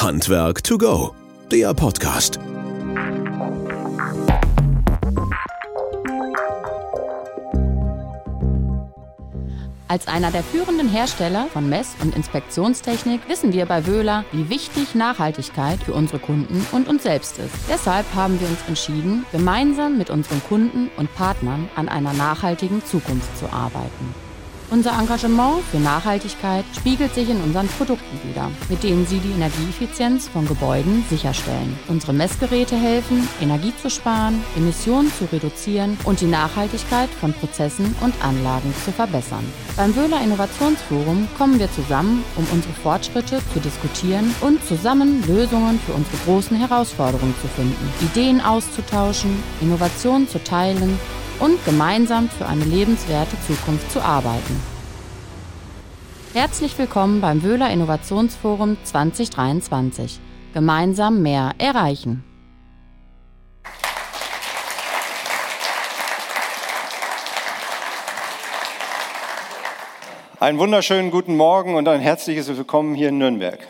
Handwerk to go, der Podcast. Als einer der führenden Hersteller von Mess- und Inspektionstechnik wissen wir bei Wöhler, wie wichtig Nachhaltigkeit für unsere Kunden und uns selbst ist. Deshalb haben wir uns entschieden, gemeinsam mit unseren Kunden und Partnern an einer nachhaltigen Zukunft zu arbeiten. Unser Engagement für Nachhaltigkeit spiegelt sich in unseren Produkten wider, mit denen sie die Energieeffizienz von Gebäuden sicherstellen. Unsere Messgeräte helfen, Energie zu sparen, Emissionen zu reduzieren und die Nachhaltigkeit von Prozessen und Anlagen zu verbessern. Beim Wöhler Innovationsforum kommen wir zusammen, um unsere Fortschritte zu diskutieren und zusammen Lösungen für unsere großen Herausforderungen zu finden, Ideen auszutauschen, Innovationen zu teilen und gemeinsam für eine lebenswerte Zukunft zu arbeiten. Herzlich willkommen beim Wöhler Innovationsforum 2023. Gemeinsam mehr erreichen. Einen wunderschönen guten Morgen und ein herzliches Willkommen hier in Nürnberg.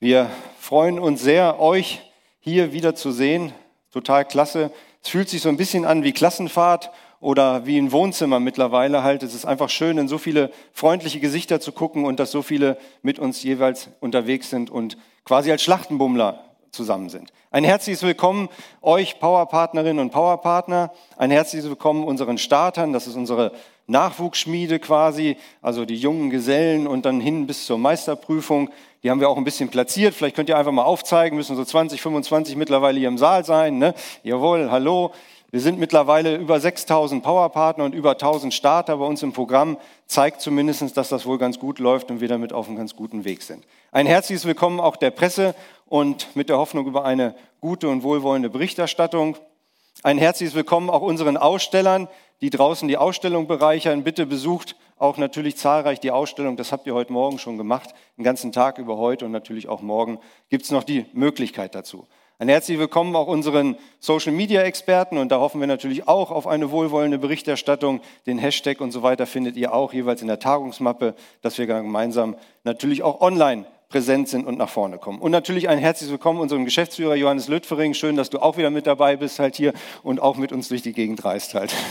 Wir freuen uns sehr, euch hier wieder zu sehen. Total klasse, es fühlt sich so ein bisschen an wie Klassenfahrt oder wie ein Wohnzimmer mittlerweile halt. Es ist einfach schön, in so viele freundliche Gesichter zu gucken und dass so viele mit uns jeweils unterwegs sind und quasi als Schlachtenbummler zusammen sind. Ein herzliches Willkommen euch Powerpartnerinnen und Powerpartner. Ein herzliches Willkommen unseren Startern. Das ist unsere Nachwuchsschmiede quasi, also die jungen Gesellen und dann hin bis zur Meisterprüfung. Die haben wir auch ein bisschen platziert. Vielleicht könnt ihr einfach mal aufzeigen, müssen so 20, 25 mittlerweile hier im Saal sein. Ne? Jawohl, hallo. Wir sind mittlerweile über 6000 Powerpartner und über 1000 Starter bei uns im Programm. Zeigt zumindest, dass das wohl ganz gut läuft und wir damit auf einem ganz guten Weg sind. Ein herzliches Willkommen auch der Presse und mit der Hoffnung über eine gute und wohlwollende Berichterstattung. Ein herzliches Willkommen auch unseren Ausstellern, die draußen die Ausstellung bereichern. Bitte besucht auch natürlich zahlreich die Ausstellung. Das habt ihr heute Morgen schon gemacht. Den ganzen Tag über heute und natürlich auch morgen gibt es noch die Möglichkeit dazu. Ein herzliches Willkommen auch unseren Social Media Experten und da hoffen wir natürlich auch auf eine wohlwollende Berichterstattung. Den Hashtag und so weiter findet ihr auch jeweils in der Tagungsmappe, dass wir gemeinsam natürlich auch online präsent sind und nach vorne kommen. Und natürlich ein herzliches Willkommen unserem Geschäftsführer Johannes Lüttfering. Schön, dass du auch wieder mit dabei bist halt hier und auch mit uns durch die Gegend reist halt.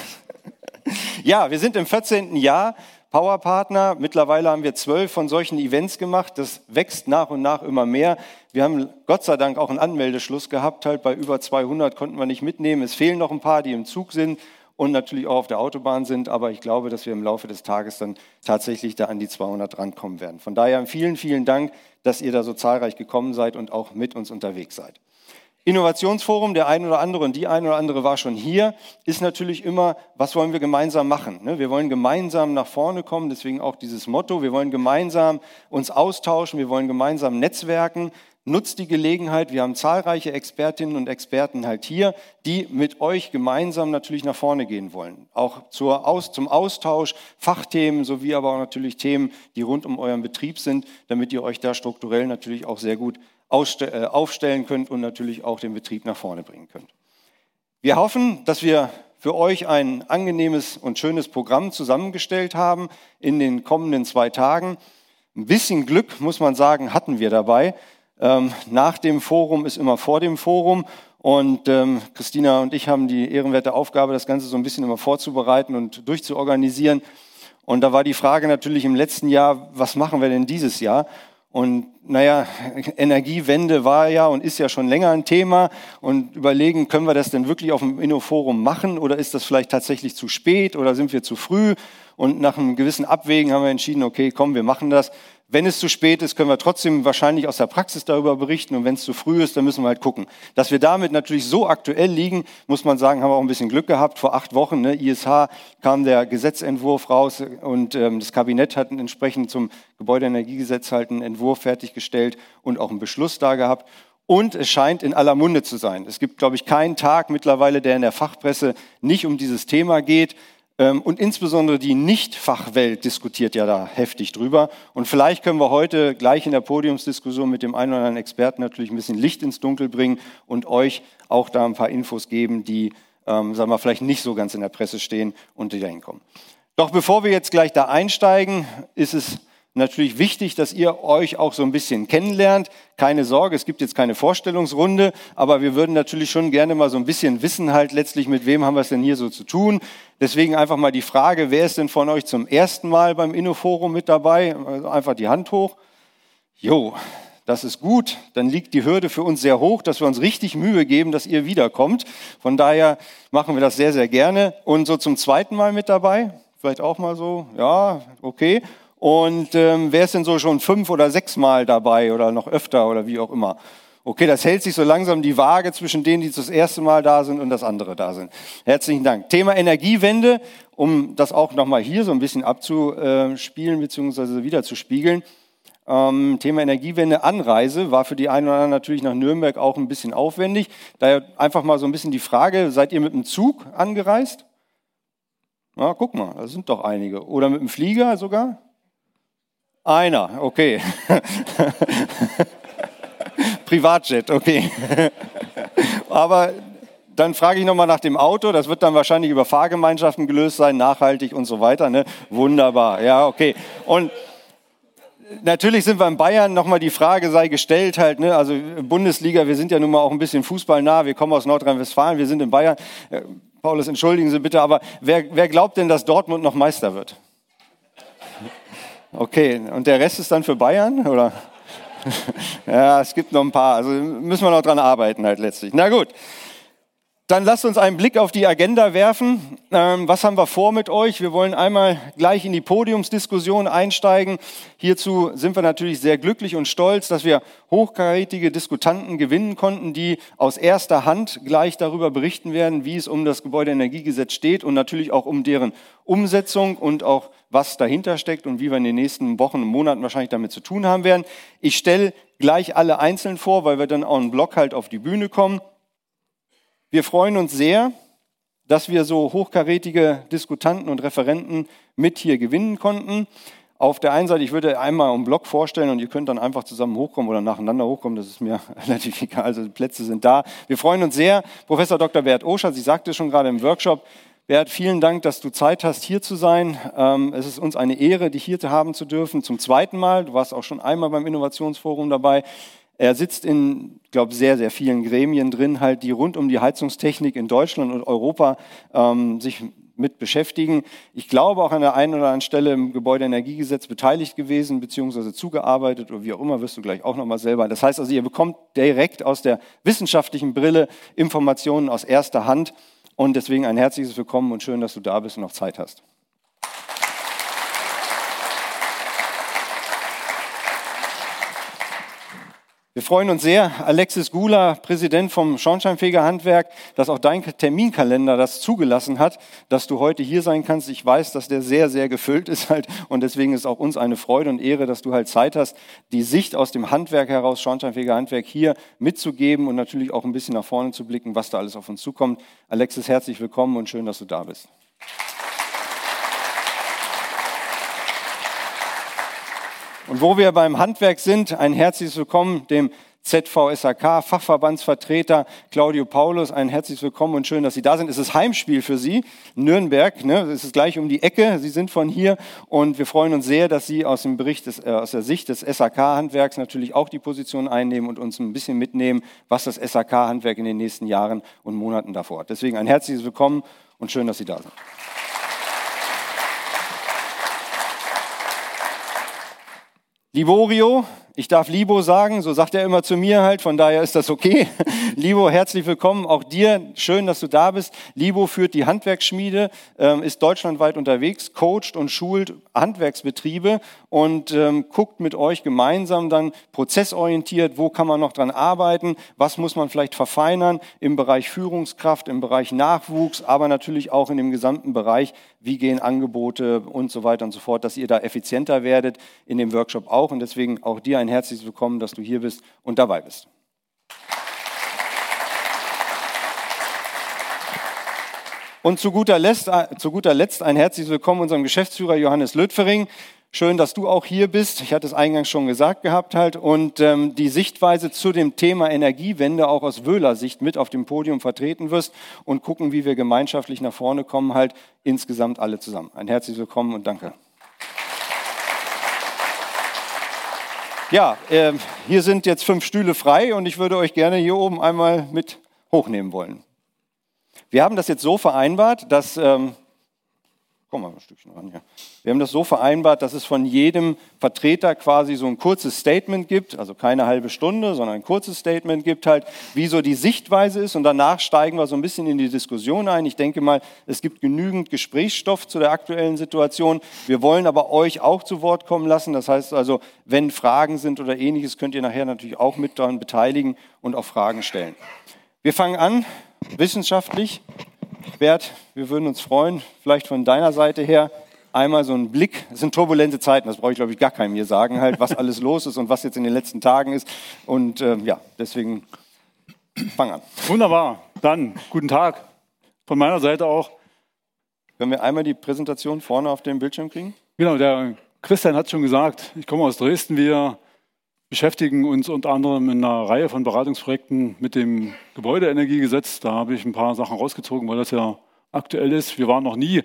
Ja, wir sind im 14. Jahr Powerpartner. Mittlerweile haben wir zwölf von solchen Events gemacht. Das wächst nach und nach immer mehr. Wir haben Gott sei Dank auch einen Anmeldeschluss gehabt. Halt bei über 200 konnten wir nicht mitnehmen. Es fehlen noch ein paar, die im Zug sind und natürlich auch auf der Autobahn sind. Aber ich glaube, dass wir im Laufe des Tages dann tatsächlich da an die 200 rankommen werden. Von daher vielen, vielen Dank, dass ihr da so zahlreich gekommen seid und auch mit uns unterwegs seid. Innovationsforum, der ein oder andere und die ein oder andere war schon hier, ist natürlich immer, was wollen wir gemeinsam machen? Ne? Wir wollen gemeinsam nach vorne kommen, deswegen auch dieses Motto, wir wollen gemeinsam uns austauschen, wir wollen gemeinsam netzwerken. Nutzt die Gelegenheit, wir haben zahlreiche Expertinnen und Experten halt hier, die mit euch gemeinsam natürlich nach vorne gehen wollen. Auch zur Aus, zum Austausch, Fachthemen sowie aber auch natürlich Themen, die rund um euren Betrieb sind, damit ihr euch da strukturell natürlich auch sehr gut aufstellen könnt und natürlich auch den Betrieb nach vorne bringen könnt. Wir hoffen, dass wir für euch ein angenehmes und schönes Programm zusammengestellt haben in den kommenden zwei Tagen. Ein bisschen Glück, muss man sagen, hatten wir dabei. Ähm, nach dem Forum ist immer vor dem Forum. Und ähm, Christina und ich haben die ehrenwerte Aufgabe, das Ganze so ein bisschen immer vorzubereiten und durchzuorganisieren. Und da war die Frage natürlich im letzten Jahr, was machen wir denn dieses Jahr? Und naja, Energiewende war ja und ist ja schon länger ein Thema und überlegen, können wir das denn wirklich auf dem Innoforum machen oder ist das vielleicht tatsächlich zu spät oder sind wir zu früh? Und nach einem gewissen Abwägen haben wir entschieden, okay, komm, wir machen das. Wenn es zu spät ist, können wir trotzdem wahrscheinlich aus der Praxis darüber berichten. Und wenn es zu früh ist, dann müssen wir halt gucken. Dass wir damit natürlich so aktuell liegen, muss man sagen, haben wir auch ein bisschen Glück gehabt. Vor acht Wochen, ne, ISH, kam der Gesetzentwurf raus und ähm, das Kabinett hat entsprechend zum Gebäudeenergiegesetz halt einen Entwurf fertiggestellt und auch einen Beschluss da gehabt. Und es scheint in aller Munde zu sein. Es gibt, glaube ich, keinen Tag mittlerweile, der in der Fachpresse nicht um dieses Thema geht. Ähm, und insbesondere die Nicht-Fachwelt diskutiert ja da heftig drüber. Und vielleicht können wir heute gleich in der Podiumsdiskussion mit dem einen oder anderen Experten natürlich ein bisschen Licht ins Dunkel bringen und euch auch da ein paar Infos geben, die, ähm, sagen wir, vielleicht nicht so ganz in der Presse stehen und die da hinkommen. Doch bevor wir jetzt gleich da einsteigen, ist es Natürlich wichtig, dass ihr euch auch so ein bisschen kennenlernt. Keine Sorge, es gibt jetzt keine Vorstellungsrunde, aber wir würden natürlich schon gerne mal so ein bisschen wissen halt letztlich, mit wem haben wir es denn hier so zu tun. Deswegen einfach mal die Frage, wer ist denn von euch zum ersten Mal beim Innoforum mit dabei? Also einfach die Hand hoch. Jo, das ist gut. Dann liegt die Hürde für uns sehr hoch, dass wir uns richtig Mühe geben, dass ihr wiederkommt. Von daher machen wir das sehr, sehr gerne. Und so zum zweiten Mal mit dabei? Vielleicht auch mal so, ja, okay. Und ähm, wer ist denn so schon fünf oder sechs Mal dabei oder noch öfter oder wie auch immer? Okay, das hält sich so langsam die Waage zwischen denen, die das erste Mal da sind und das andere da sind. Herzlichen Dank. Thema Energiewende, um das auch nochmal hier so ein bisschen abzuspielen bzw. wiederzuspiegeln. Ähm, Thema Energiewende, Anreise war für die einen oder anderen natürlich nach Nürnberg auch ein bisschen aufwendig. Daher einfach mal so ein bisschen die Frage, seid ihr mit dem Zug angereist? Na, guck mal, da sind doch einige. Oder mit dem Flieger sogar? Einer, okay. Privatjet, okay. Aber dann frage ich nochmal nach dem Auto. Das wird dann wahrscheinlich über Fahrgemeinschaften gelöst sein, nachhaltig und so weiter. Ne? Wunderbar, ja, okay. Und natürlich sind wir in Bayern, nochmal die Frage sei gestellt halt, ne? also Bundesliga, wir sind ja nun mal auch ein bisschen fußballnah, wir kommen aus Nordrhein-Westfalen, wir sind in Bayern. Äh, Paulus, entschuldigen Sie bitte, aber wer, wer glaubt denn, dass Dortmund noch Meister wird? Okay, und der Rest ist dann für Bayern, oder? ja, es gibt noch ein paar, also müssen wir noch dran arbeiten halt letztlich. Na gut. Dann lasst uns einen Blick auf die Agenda werfen. Ähm, was haben wir vor mit euch? Wir wollen einmal gleich in die Podiumsdiskussion einsteigen. Hierzu sind wir natürlich sehr glücklich und stolz, dass wir hochkarätige Diskutanten gewinnen konnten, die aus erster Hand gleich darüber berichten werden, wie es um das Gebäudeenergiegesetz steht und natürlich auch um deren Umsetzung und auch was dahinter steckt und wie wir in den nächsten Wochen und Monaten wahrscheinlich damit zu tun haben werden. Ich stelle gleich alle einzeln vor, weil wir dann auch einen Block halt auf die Bühne kommen. Wir freuen uns sehr, dass wir so hochkarätige Diskutanten und Referenten mit hier gewinnen konnten. Auf der einen Seite, ich würde einmal einen Block vorstellen und ihr könnt dann einfach zusammen hochkommen oder nacheinander hochkommen, das ist mir relativ egal, also die Plätze sind da. Wir freuen uns sehr. Professor Dr. Bert Oscher, sie sagte schon gerade im Workshop, Bert, vielen Dank, dass du Zeit hast, hier zu sein. Ähm, es ist uns eine Ehre, dich hier haben zu dürfen. Zum zweiten Mal. Du warst auch schon einmal beim Innovationsforum dabei. Er sitzt in, glaube sehr, sehr vielen Gremien drin, halt, die rund um die Heizungstechnik in Deutschland und Europa ähm, sich mit beschäftigen. Ich glaube auch an der einen oder anderen Stelle im Gebäudeenergiegesetz beteiligt gewesen, beziehungsweise zugearbeitet oder wie auch immer, wirst du gleich auch nochmal selber. Das heißt also, ihr bekommt direkt aus der wissenschaftlichen Brille Informationen aus erster Hand und deswegen ein herzliches Willkommen und schön, dass du da bist und noch Zeit hast. Wir freuen uns sehr, Alexis Gula, Präsident vom Schornsteinfegerhandwerk, dass auch dein Terminkalender das zugelassen hat, dass du heute hier sein kannst. Ich weiß, dass der sehr, sehr gefüllt ist halt und deswegen ist auch uns eine Freude und Ehre, dass du halt Zeit hast, die Sicht aus dem Handwerk heraus, Schornsteinfegerhandwerk hier mitzugeben und natürlich auch ein bisschen nach vorne zu blicken, was da alles auf uns zukommt. Alexis, herzlich willkommen und schön, dass du da bist. Und wo wir beim Handwerk sind, ein herzliches Willkommen dem ZVSAK, Fachverbandsvertreter Claudio Paulus, ein herzliches Willkommen und schön, dass Sie da sind. Es ist Heimspiel für Sie, Nürnberg, ne? es ist gleich um die Ecke, Sie sind von hier und wir freuen uns sehr, dass Sie aus dem Bericht, des, äh, aus der Sicht des SAK-Handwerks natürlich auch die Position einnehmen und uns ein bisschen mitnehmen, was das SAK-Handwerk in den nächsten Jahren und Monaten davor hat. Deswegen ein herzliches Willkommen und schön, dass Sie da sind. Liborio, ich darf Libo sagen, so sagt er immer zu mir halt, von daher ist das okay. Libo, herzlich willkommen, auch dir, schön, dass du da bist. Libo führt die Handwerksschmiede, ähm, ist deutschlandweit unterwegs, coacht und schult Handwerksbetriebe und ähm, guckt mit euch gemeinsam dann prozessorientiert, wo kann man noch dran arbeiten, was muss man vielleicht verfeinern im Bereich Führungskraft, im Bereich Nachwuchs, aber natürlich auch in dem gesamten Bereich, wie gehen Angebote und so weiter und so fort, dass ihr da effizienter werdet, in dem Workshop auch und deswegen auch dir ein herzliches Willkommen, dass du hier bist und dabei bist. Und zu guter, Letzt, zu guter Letzt ein herzliches Willkommen unserem Geschäftsführer Johannes Lötfering. Schön, dass du auch hier bist. Ich hatte es eingangs schon gesagt gehabt halt. Und ähm, die Sichtweise zu dem Thema Energiewende auch aus Wöhler Sicht mit auf dem Podium vertreten wirst und gucken, wie wir gemeinschaftlich nach vorne kommen, halt insgesamt alle zusammen. Ein herzliches Willkommen und danke. Ja, äh, hier sind jetzt fünf Stühle frei und ich würde euch gerne hier oben einmal mit hochnehmen wollen. Wir haben das jetzt so vereinbart, dass ähm, Komm mal ein Stückchen ran hier. Wir haben das so vereinbart, dass es von jedem Vertreter quasi so ein kurzes Statement gibt, also keine halbe Stunde, sondern ein kurzes Statement gibt halt, wie so die Sichtweise ist und danach steigen wir so ein bisschen in die Diskussion ein. Ich denke mal, es gibt genügend Gesprächsstoff zu der aktuellen Situation. Wir wollen aber euch auch zu Wort kommen lassen. Das heißt also, wenn Fragen sind oder ähnliches, könnt ihr nachher natürlich auch mit daran beteiligen und auch Fragen stellen. Wir fangen an, wissenschaftlich Bert, wir würden uns freuen, vielleicht von deiner Seite her einmal so einen Blick. Es sind turbulente Zeiten, das brauche ich glaube ich gar keinem hier sagen, halt, was alles los ist und was jetzt in den letzten Tagen ist. Und äh, ja, deswegen fang an. Wunderbar, dann guten Tag von meiner Seite auch. Können wir einmal die Präsentation vorne auf dem Bildschirm kriegen? Genau, der Christian hat schon gesagt, ich komme aus Dresden. Wir beschäftigen uns unter anderem in einer Reihe von Beratungsprojekten mit dem Gebäudeenergiegesetz. Da habe ich ein paar Sachen rausgezogen, weil das ja aktuell ist. Wir waren noch nie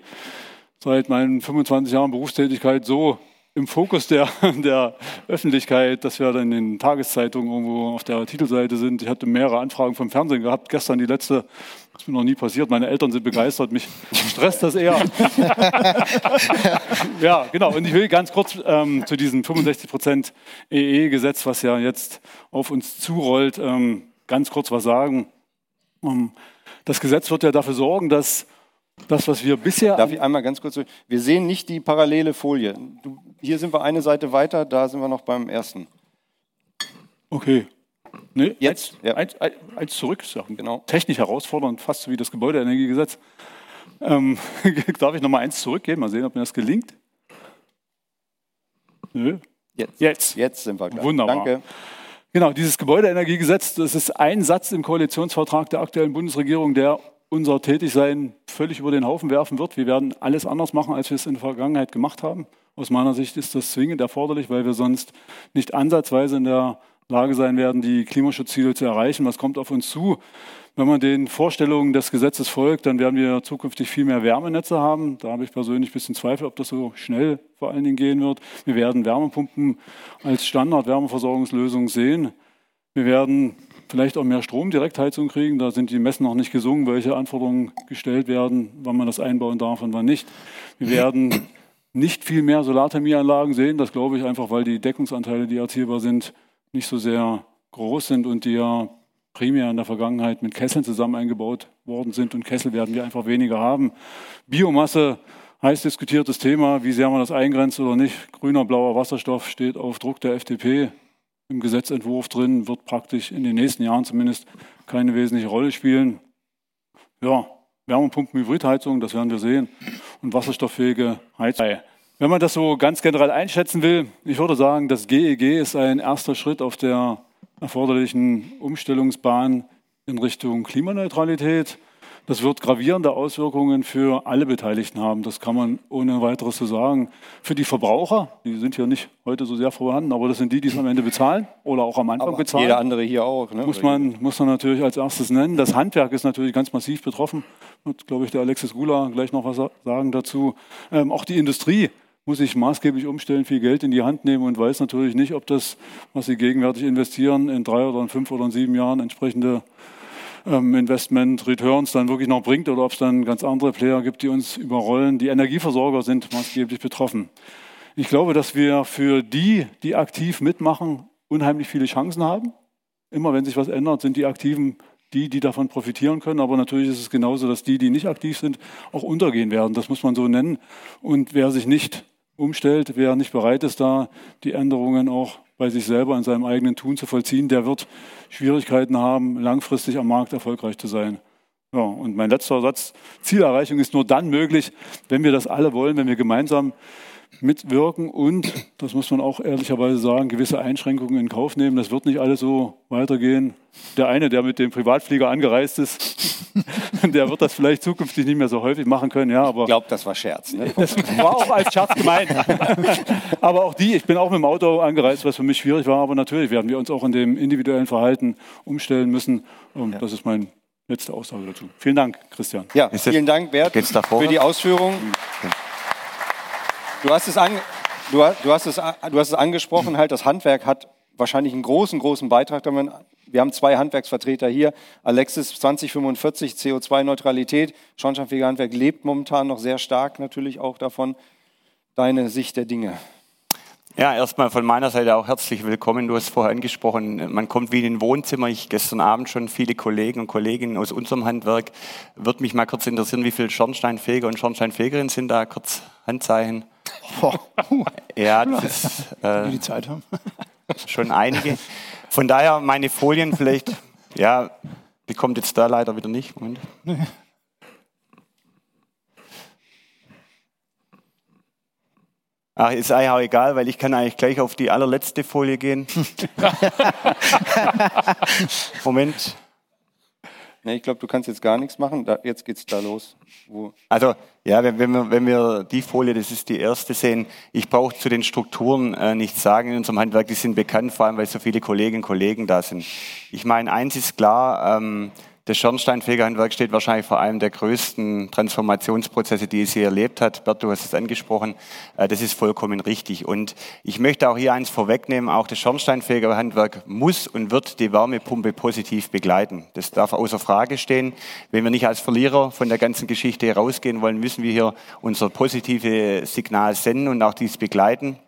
seit meinen 25 Jahren Berufstätigkeit so im Fokus der, der Öffentlichkeit, dass wir dann in den Tageszeitungen irgendwo auf der Titelseite sind. Ich hatte mehrere Anfragen vom Fernsehen gehabt. Gestern die letzte, ist mir noch nie passiert. Meine Eltern sind begeistert, mich stresst das eher. ja, genau. Und ich will ganz kurz ähm, zu diesem 65% EE-Gesetz, was ja jetzt auf uns zurollt, ähm, ganz kurz was sagen. Um, das Gesetz wird ja dafür sorgen, dass das, was wir bisher. Darf ich einmal ganz kurz. Wir sehen nicht die parallele Folie. Du, hier sind wir eine Seite weiter, da sind wir noch beim ersten. Okay. Nee, jetzt? Eins, ja. eins, eins zurück. Ja genau. Technisch herausfordernd, fast so wie das Gebäudeenergiegesetz. Ähm, darf ich noch mal eins zurückgehen? Mal sehen, ob mir das gelingt. Nö. Jetzt. Jetzt. Jetzt sind wir klar. Wunderbar. Danke. Genau, dieses Gebäudeenergiegesetz, das ist ein Satz im Koalitionsvertrag der aktuellen Bundesregierung, der unser Tätigsein völlig über den Haufen werfen wird. Wir werden alles anders machen, als wir es in der Vergangenheit gemacht haben. Aus meiner Sicht ist das zwingend erforderlich, weil wir sonst nicht ansatzweise in der Lage sein werden, die Klimaschutzziele zu erreichen. Was kommt auf uns zu? Wenn man den Vorstellungen des Gesetzes folgt, dann werden wir zukünftig viel mehr Wärmenetze haben. Da habe ich persönlich ein bisschen Zweifel, ob das so schnell vor allen Dingen gehen wird. Wir werden Wärmepumpen als Standard-Wärmeversorgungslösung sehen. Wir werden vielleicht auch mehr Stromdirektheizung kriegen. Da sind die Messen noch nicht gesungen, welche Anforderungen gestellt werden, wann man das einbauen darf und wann nicht. Wir werden nicht viel mehr Solarthermieanlagen sehen. Das glaube ich einfach, weil die Deckungsanteile, die erzielbar sind, nicht so sehr groß sind und die ja primär in der Vergangenheit mit Kesseln zusammen eingebaut worden sind. Und Kessel werden wir einfach weniger haben. Biomasse, heiß diskutiertes Thema. Wie sehr man das eingrenzt oder nicht. Grüner, blauer Wasserstoff steht auf Druck der FDP im Gesetzentwurf drin, wird praktisch in den nächsten Jahren zumindest keine wesentliche Rolle spielen. Ja, Wärmepumpen, Hybridheizung, das werden wir sehen, und wasserstofffähige Heizung. Wenn man das so ganz generell einschätzen will, ich würde sagen, das GEG e ist ein erster Schritt auf der erforderlichen Umstellungsbahn in Richtung Klimaneutralität. Das wird gravierende Auswirkungen für alle Beteiligten haben. Das kann man ohne weiteres so sagen. Für die Verbraucher, die sind ja nicht heute so sehr vorhanden, aber das sind die, die es am Ende bezahlen oder auch am Anfang aber bezahlen. Jeder andere hier auch. Ne? Muss, man, muss man natürlich als erstes nennen. Das Handwerk ist natürlich ganz massiv betroffen. Wird, glaube ich, der Alexis Gula gleich noch was sagen dazu. Ähm, auch die Industrie muss sich maßgeblich umstellen, viel Geld in die Hand nehmen und weiß natürlich nicht, ob das, was sie gegenwärtig investieren, in drei oder in fünf oder in sieben Jahren entsprechende ähm, Investment Returns dann wirklich noch bringt oder ob es dann ganz andere Player gibt, die uns überrollen. Die Energieversorger sind maßgeblich betroffen. Ich glaube, dass wir für die, die aktiv mitmachen, unheimlich viele Chancen haben. Immer wenn sich was ändert, sind die Aktiven die, die davon profitieren können. Aber natürlich ist es genauso, dass die, die nicht aktiv sind, auch untergehen werden. Das muss man so nennen. Und wer sich nicht umstellt, wer nicht bereit ist, da die Änderungen auch bei sich selber in seinem eigenen Tun zu vollziehen, der wird Schwierigkeiten haben, langfristig am Markt erfolgreich zu sein. Ja, und mein letzter Satz, Zielerreichung ist nur dann möglich, wenn wir das alle wollen, wenn wir gemeinsam mitwirken und, das muss man auch ehrlicherweise sagen, gewisse Einschränkungen in Kauf nehmen. Das wird nicht alles so weitergehen. Der eine, der mit dem Privatflieger angereist ist, der wird das vielleicht zukünftig nicht mehr so häufig machen können. Ja, aber ich glaube, das war Scherz. Ne? Das war auch als Scherz gemeint. aber auch die, ich bin auch mit dem Auto angereist, was für mich schwierig war. Aber natürlich werden wir uns auch in dem individuellen Verhalten umstellen müssen. Und das ist mein letzte Aussage dazu. Vielen Dank, Christian. Ja, vielen Dank, Bert, für die Ausführungen. Du hast es an, du, du, hast es, du hast es angesprochen, halt das Handwerk hat wahrscheinlich einen großen, großen Beitrag. Wir haben zwei Handwerksvertreter hier. Alexis 2045, CO2-Neutralität. Schornsteinfegerhandwerk lebt momentan noch sehr stark natürlich auch davon. Deine Sicht der Dinge. Ja, erstmal von meiner Seite auch herzlich willkommen. Du hast vorher angesprochen, man kommt wie in ein Wohnzimmer. Ich gestern Abend schon viele Kollegen und Kolleginnen aus unserem Handwerk. Würde mich mal kurz interessieren, wie viele Schornsteinfeger und Schornsteinfegerinnen sind da? Kurz Handzeichen. Ja, das ist, äh, die Zeit haben. schon einige. Von daher meine Folien vielleicht, ja, die kommt jetzt da leider wieder nicht. Moment. Ach, ist eigentlich auch egal, weil ich kann eigentlich gleich auf die allerletzte Folie gehen. Moment. Nee, ich glaube, du kannst jetzt gar nichts machen. Da, jetzt geht's da los. Wo? Also, ja, wenn, wenn, wir, wenn wir die Folie, das ist die erste, sehen, ich brauche zu den Strukturen äh, nichts sagen in unserem Handwerk. Die sind bekannt, vor allem, weil so viele Kolleginnen und Kollegen da sind. Ich meine, eins ist klar, ähm, das Schornsteinfegerhandwerk steht wahrscheinlich vor einem der größten Transformationsprozesse, die es je erlebt hat. Bert, du hast es angesprochen. Äh, das ist vollkommen richtig. Und ich möchte auch hier eins vorwegnehmen. Auch das Schornsteinfegerhandwerk muss und wird die Wärmepumpe positiv begleiten. Das darf außer Frage stehen. Wenn wir nicht als Verlierer von der ganzen Geschichte herausgehen wollen, müssen wir hier unser positives Signal senden und auch dies begleiten.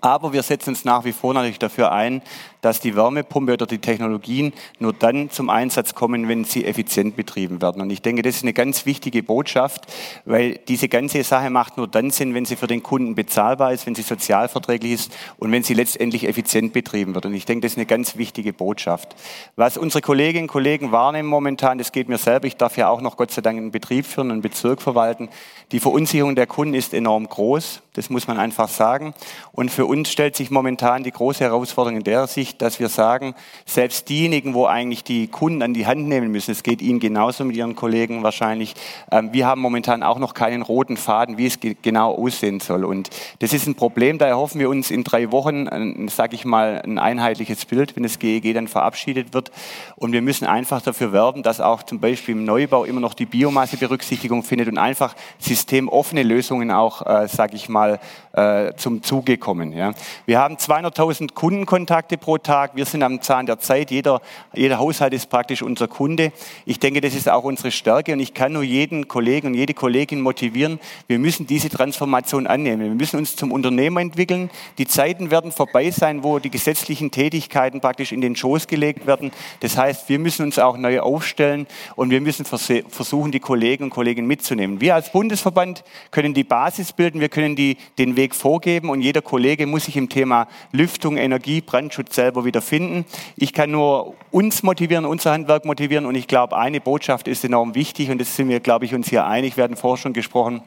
Aber wir setzen uns nach wie vor natürlich dafür ein, dass die Wärmepumpe oder die Technologien nur dann zum Einsatz kommen, wenn sie effizient betrieben werden. Und ich denke, das ist eine ganz wichtige Botschaft, weil diese ganze Sache macht nur dann Sinn, wenn sie für den Kunden bezahlbar ist, wenn sie sozialverträglich ist und wenn sie letztendlich effizient betrieben wird. Und ich denke, das ist eine ganz wichtige Botschaft. Was unsere Kolleginnen und Kollegen wahrnehmen momentan, das geht mir selber, ich darf ja auch noch Gott sei Dank einen Betrieb führen, einen Bezirk verwalten, die Verunsicherung der Kunden ist enorm groß, das muss man einfach sagen. Und für uns stellt sich momentan die große Herausforderung in der Sicht, dass wir sagen, selbst diejenigen, wo eigentlich die Kunden an die Hand nehmen müssen, es geht Ihnen genauso mit Ihren Kollegen wahrscheinlich, ähm, wir haben momentan auch noch keinen roten Faden, wie es genau aussehen soll. Und das ist ein Problem, da erhoffen wir uns in drei Wochen, sage ich mal, ein einheitliches Bild, wenn das GEG dann verabschiedet wird. Und wir müssen einfach dafür werben, dass auch zum Beispiel im Neubau immer noch die Biomasse Berücksichtigung findet und einfach systemoffene Lösungen auch, äh, sage ich mal, äh, zum Zuge kommen. Ja. Wir haben 200.000 Kundenkontakte pro Tag. Wir sind am Zahn der Zeit. Jeder, jeder Haushalt ist praktisch unser Kunde. Ich denke, das ist auch unsere Stärke und ich kann nur jeden Kollegen und jede Kollegin motivieren. Wir müssen diese Transformation annehmen. Wir müssen uns zum Unternehmer entwickeln. Die Zeiten werden vorbei sein, wo die gesetzlichen Tätigkeiten praktisch in den Schoß gelegt werden. Das heißt, wir müssen uns auch neu aufstellen und wir müssen versuchen, die Kollegen und Kolleginnen mitzunehmen. Wir als Bundesverband können die Basis bilden. Wir können die den Weg vorgeben und jeder Kollege muss sich im Thema Lüftung, Energie, Brandschutz selber wiederfinden. Ich kann nur uns motivieren, unser Handwerk motivieren und ich glaube, eine Botschaft ist enorm wichtig und das sind wir, glaube ich, uns hier einig. Wir hatten vorher schon gesprochen.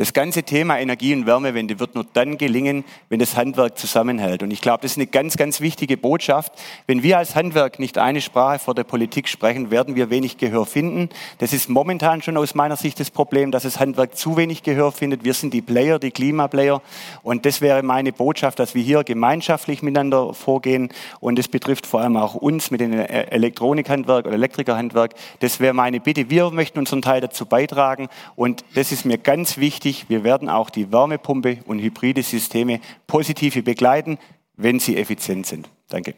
Das ganze Thema Energie- und Wärmewende wird nur dann gelingen, wenn das Handwerk zusammenhält. Und ich glaube, das ist eine ganz, ganz wichtige Botschaft. Wenn wir als Handwerk nicht eine Sprache vor der Politik sprechen, werden wir wenig Gehör finden. Das ist momentan schon aus meiner Sicht das Problem, dass das Handwerk zu wenig Gehör findet. Wir sind die Player, die Klimaplayer. Und das wäre meine Botschaft, dass wir hier gemeinschaftlich miteinander vorgehen. Und das betrifft vor allem auch uns mit dem Elektronikhandwerk oder Elektrikerhandwerk. Das wäre meine Bitte. Wir möchten unseren Teil dazu beitragen. Und das ist mir ganz wichtig wichtig, wir werden auch die Wärmepumpe und hybride Systeme positiv begleiten, wenn sie effizient sind. Danke.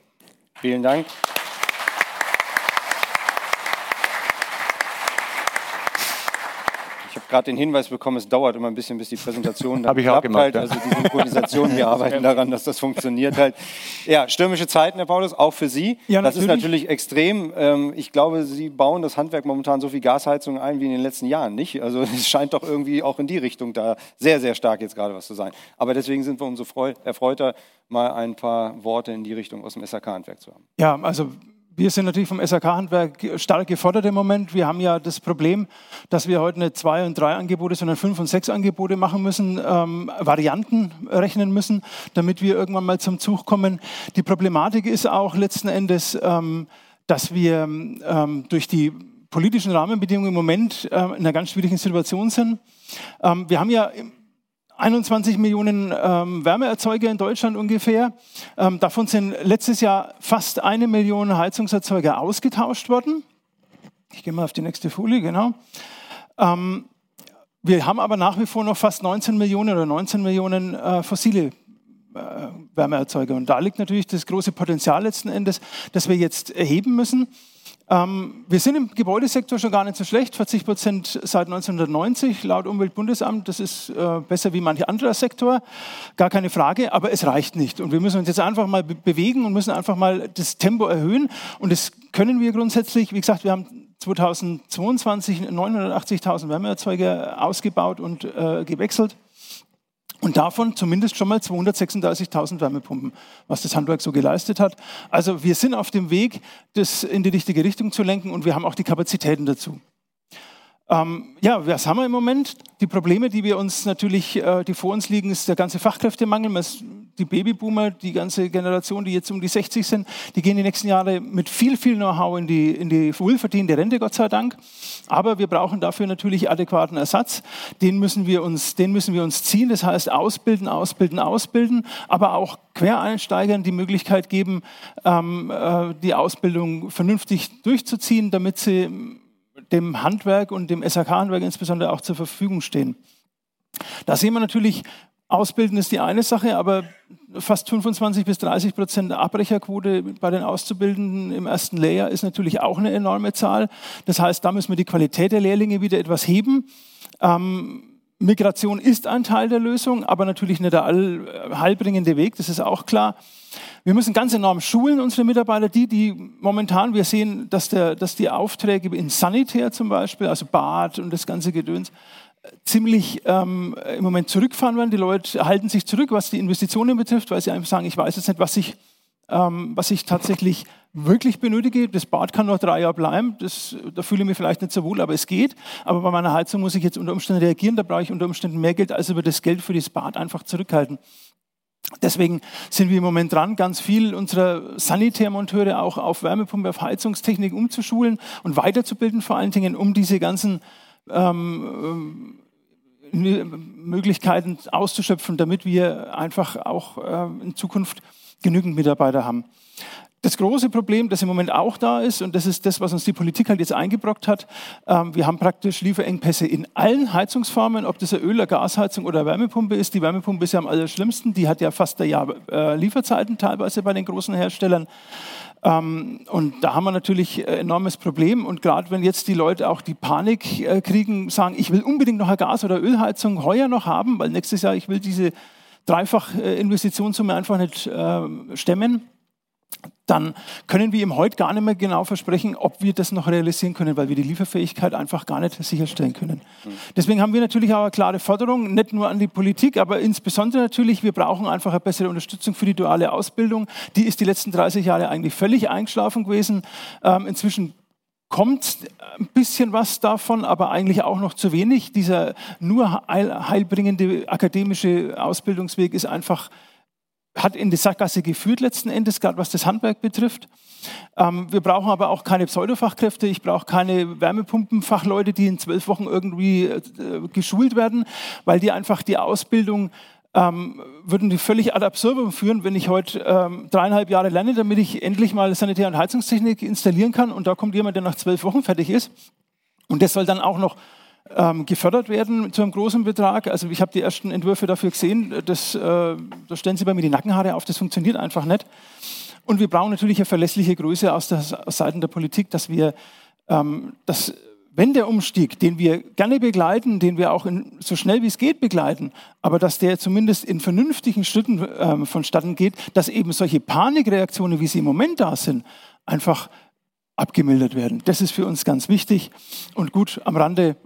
Vielen Dank. Ich habe gerade den Hinweis bekommen, es dauert immer ein bisschen, bis die Präsentation dann Habe ich auch gemacht. Halt. Also die Synchronisation, wir arbeiten daran, dass das funktioniert halt. Ja, stürmische Zeiten, Herr Paulus, auch für Sie. Ja, das natürlich. ist natürlich extrem. Ähm, ich glaube, Sie bauen das Handwerk momentan so viel Gasheizung ein wie in den letzten Jahren, nicht? Also es scheint doch irgendwie auch in die Richtung da sehr, sehr stark jetzt gerade was zu sein. Aber deswegen sind wir umso erfreuter, mal ein paar Worte in die Richtung aus dem SAK-Handwerk zu haben. Ja, also wir sind natürlich vom SAK-Handwerk stark gefordert im Moment. Wir haben ja das Problem, dass wir heute nicht zwei und drei Angebote, sondern fünf und sechs Angebote machen müssen, ähm, Varianten rechnen müssen, damit wir irgendwann mal zum Zug kommen. Die Problematik ist auch letzten Endes, ähm, dass wir ähm, durch die politischen Rahmenbedingungen im Moment äh, in einer ganz schwierigen Situation sind. Ähm, wir haben ja 21 Millionen ähm, Wärmeerzeuger in Deutschland ungefähr. Ähm, davon sind letztes Jahr fast eine Million Heizungserzeuger ausgetauscht worden. Ich gehe mal auf die nächste Folie, genau. Ähm, Wir haben aber nach wie vor noch fast 19 Millionen oder 19 Millionen äh, fossile äh, Wärmeerzeuger. Und da liegt natürlich das große Potenzial letzten Endes, das wir jetzt erheben müssen. Ähm, wir sind im Gebäudesektor schon gar nicht so schlecht, 40 Prozent seit 1990 laut Umweltbundesamt. Das ist äh, besser wie manch anderer Sektor, gar keine Frage, aber es reicht nicht. Und wir müssen uns jetzt einfach mal be bewegen und müssen einfach mal das Tempo erhöhen. Und das können wir grundsätzlich. Wie gesagt, wir haben 2022 980.000 Wärmeerzeuger ausgebaut und äh, gewechselt. Und davon zumindest schon mal 236.000 Wärmepumpen, was das Handwerk so geleistet hat. Also wir sind auf dem Weg, das in die richtige Richtung zu lenken und wir haben auch die Kapazitäten dazu. Ähm, ja, was haben wir im Moment? Die Probleme, die wir uns natürlich, äh, die vor uns liegen, ist der ganze Fachkräftemangel. Die Babyboomer, die ganze Generation, die jetzt um die 60 sind, die gehen die nächsten Jahre mit viel, viel Know-how in die, in die wohlverdiente Rente, Gott sei Dank. Aber wir brauchen dafür natürlich adäquaten Ersatz. Den müssen wir uns, den müssen wir uns ziehen. Das heißt, ausbilden, ausbilden, ausbilden, aber auch Quereinsteigern die Möglichkeit geben, ähm, äh, die Ausbildung vernünftig durchzuziehen, damit sie dem Handwerk und dem SAK-Handwerk insbesondere auch zur Verfügung stehen. Da sehen wir natürlich, Ausbilden ist die eine Sache, aber fast 25 bis 30 Prozent Abbrecherquote bei den Auszubildenden im ersten Layer ist natürlich auch eine enorme Zahl. Das heißt, da müssen wir die Qualität der Lehrlinge wieder etwas heben. Ähm, Migration ist ein Teil der Lösung, aber natürlich nicht der allheilbringende Weg, das ist auch klar. Wir müssen ganz enorm schulen, unsere Mitarbeiter, die, die momentan, wir sehen, dass, der, dass die Aufträge in Sanitär zum Beispiel, also Bad und das ganze Gedöns, ziemlich ähm, im Moment zurückfahren werden. Die Leute halten sich zurück, was die Investitionen betrifft, weil sie einfach sagen, ich weiß jetzt nicht, was ich, ähm, was ich tatsächlich wirklich benötige. Das Bad kann noch drei Jahre bleiben, das, da fühle ich mich vielleicht nicht so wohl, aber es geht. Aber bei meiner Heizung muss ich jetzt unter Umständen reagieren, da brauche ich unter Umständen mehr Geld, als über das Geld für das Bad einfach zurückhalten. Deswegen sind wir im Moment dran, ganz viel unserer Sanitärmonteure auch auf Wärmepumpe, auf Heizungstechnik umzuschulen und weiterzubilden, vor allen Dingen, um diese ganzen ähm, äh, Möglichkeiten auszuschöpfen, damit wir einfach auch äh, in Zukunft genügend Mitarbeiter haben. Das große Problem, das im Moment auch da ist, und das ist das, was uns die Politik halt jetzt eingebrockt hat, ähm, wir haben praktisch Lieferengpässe in allen Heizungsformen, ob das eine Öl- oder Gasheizung oder Wärmepumpe ist. Die Wärmepumpe ist ja am allerschlimmsten, die hat ja fast ein Jahr äh, Lieferzeiten teilweise bei den großen Herstellern. Ähm, und da haben wir natürlich ein enormes Problem. Und gerade wenn jetzt die Leute auch die Panik äh, kriegen, sagen, ich will unbedingt noch eine Gas- oder Ölheizung heuer noch haben, weil nächstes Jahr ich will diese Dreifach-Investitionssumme einfach nicht äh, stemmen dann können wir ihm heute gar nicht mehr genau versprechen, ob wir das noch realisieren können, weil wir die Lieferfähigkeit einfach gar nicht sicherstellen können. Mhm. Deswegen haben wir natürlich auch eine klare Forderung, nicht nur an die Politik, aber insbesondere natürlich, wir brauchen einfach eine bessere Unterstützung für die duale Ausbildung. Die ist die letzten 30 Jahre eigentlich völlig eingeschlafen gewesen. Ähm, inzwischen kommt ein bisschen was davon, aber eigentlich auch noch zu wenig. Dieser nur heilbringende akademische Ausbildungsweg ist einfach hat in die Sackgasse geführt letzten Endes, gerade was das Handwerk betrifft. Ähm, wir brauchen aber auch keine Pseudofachkräfte. Ich brauche keine Wärmepumpenfachleute, die in zwölf Wochen irgendwie äh, geschult werden, weil die einfach die Ausbildung ähm, würden die völlig ad absurdum führen, wenn ich heute ähm, dreieinhalb Jahre lerne, damit ich endlich mal Sanitär- und Heizungstechnik installieren kann und da kommt jemand, der nach zwölf Wochen fertig ist. Und das soll dann auch noch ähm, gefördert werden zu einem großen Betrag. Also ich habe die ersten Entwürfe dafür gesehen, das, äh, da stellen Sie bei mir die Nackenhaare auf, das funktioniert einfach nicht. Und wir brauchen natürlich eine verlässliche Größe aus, der, aus Seiten der Politik, dass wir, ähm, dass, wenn der Umstieg, den wir gerne begleiten, den wir auch in, so schnell wie es geht begleiten, aber dass der zumindest in vernünftigen Schritten ähm, vonstatten geht, dass eben solche Panikreaktionen, wie sie im Moment da sind, einfach abgemildert werden. Das ist für uns ganz wichtig. Und gut, am Rande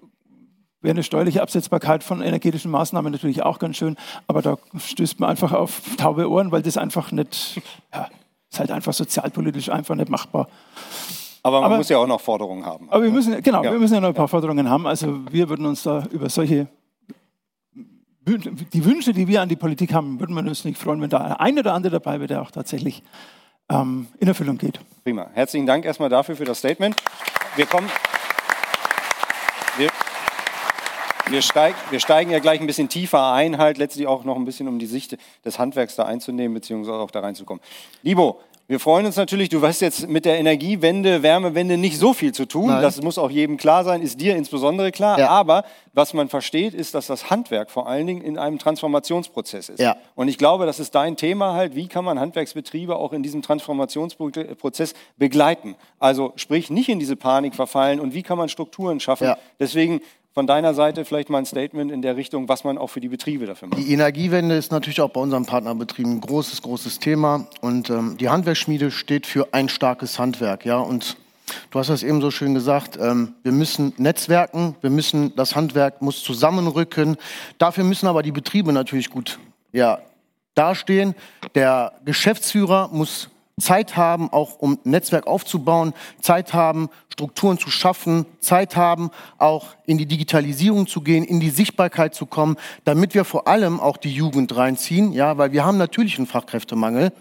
wäre eine steuerliche Absetzbarkeit von energetischen Maßnahmen natürlich auch ganz schön, aber da stößt man einfach auf taube Ohren, weil das einfach nicht, ja, ist halt einfach sozialpolitisch einfach nicht machbar. Aber man aber, muss ja auch noch Forderungen haben. Aber wir müssen, genau, ja. wir müssen ja noch ein paar ja. Forderungen haben. Also wir würden uns da über solche, die Wünsche, die wir an die Politik haben, würden wir uns nicht freuen, wenn da ein oder andere dabei wäre, der auch tatsächlich ähm, in Erfüllung geht. Prima. Herzlichen Dank erstmal dafür für das Statement. Wir kommen. Wir wir, steig, wir, steigen ja gleich ein bisschen tiefer ein, halt letztlich auch noch ein bisschen, um die Sicht des Handwerks da einzunehmen, beziehungsweise auch da reinzukommen. Libo, Wir freuen uns natürlich, du hast jetzt mit der Energiewende, Wärmewende nicht so viel zu tun. Nein. Das muss auch jedem klar sein, ist dir insbesondere klar. Ja. Aber was man versteht, ist, dass das Handwerk vor allen Dingen in einem Transformationsprozess ist. Ja. Und ich glaube, das ist dein Thema halt. Wie kann man Handwerksbetriebe auch in diesem Transformationsprozess begleiten? Also sprich, nicht in diese Panik verfallen und wie kann man Strukturen schaffen? Ja. Deswegen von deiner Seite vielleicht mal ein Statement in der Richtung, was man auch für die Betriebe dafür macht. Die Energiewende ist natürlich auch bei unseren Partnerbetrieben ein großes, großes Thema. Und ähm, die Handwerksschmiede steht für ein starkes Handwerk. Ja? Und du hast das eben so schön gesagt, ähm, wir müssen netzwerken, wir müssen, das Handwerk muss zusammenrücken. Dafür müssen aber die Betriebe natürlich gut ja, dastehen. Der Geschäftsführer muss Zeit haben, auch um Netzwerk aufzubauen, Zeit haben, Strukturen zu schaffen, Zeit haben, auch in die Digitalisierung zu gehen, in die Sichtbarkeit zu kommen, damit wir vor allem auch die Jugend reinziehen, ja, weil wir haben natürlich einen Fachkräftemangel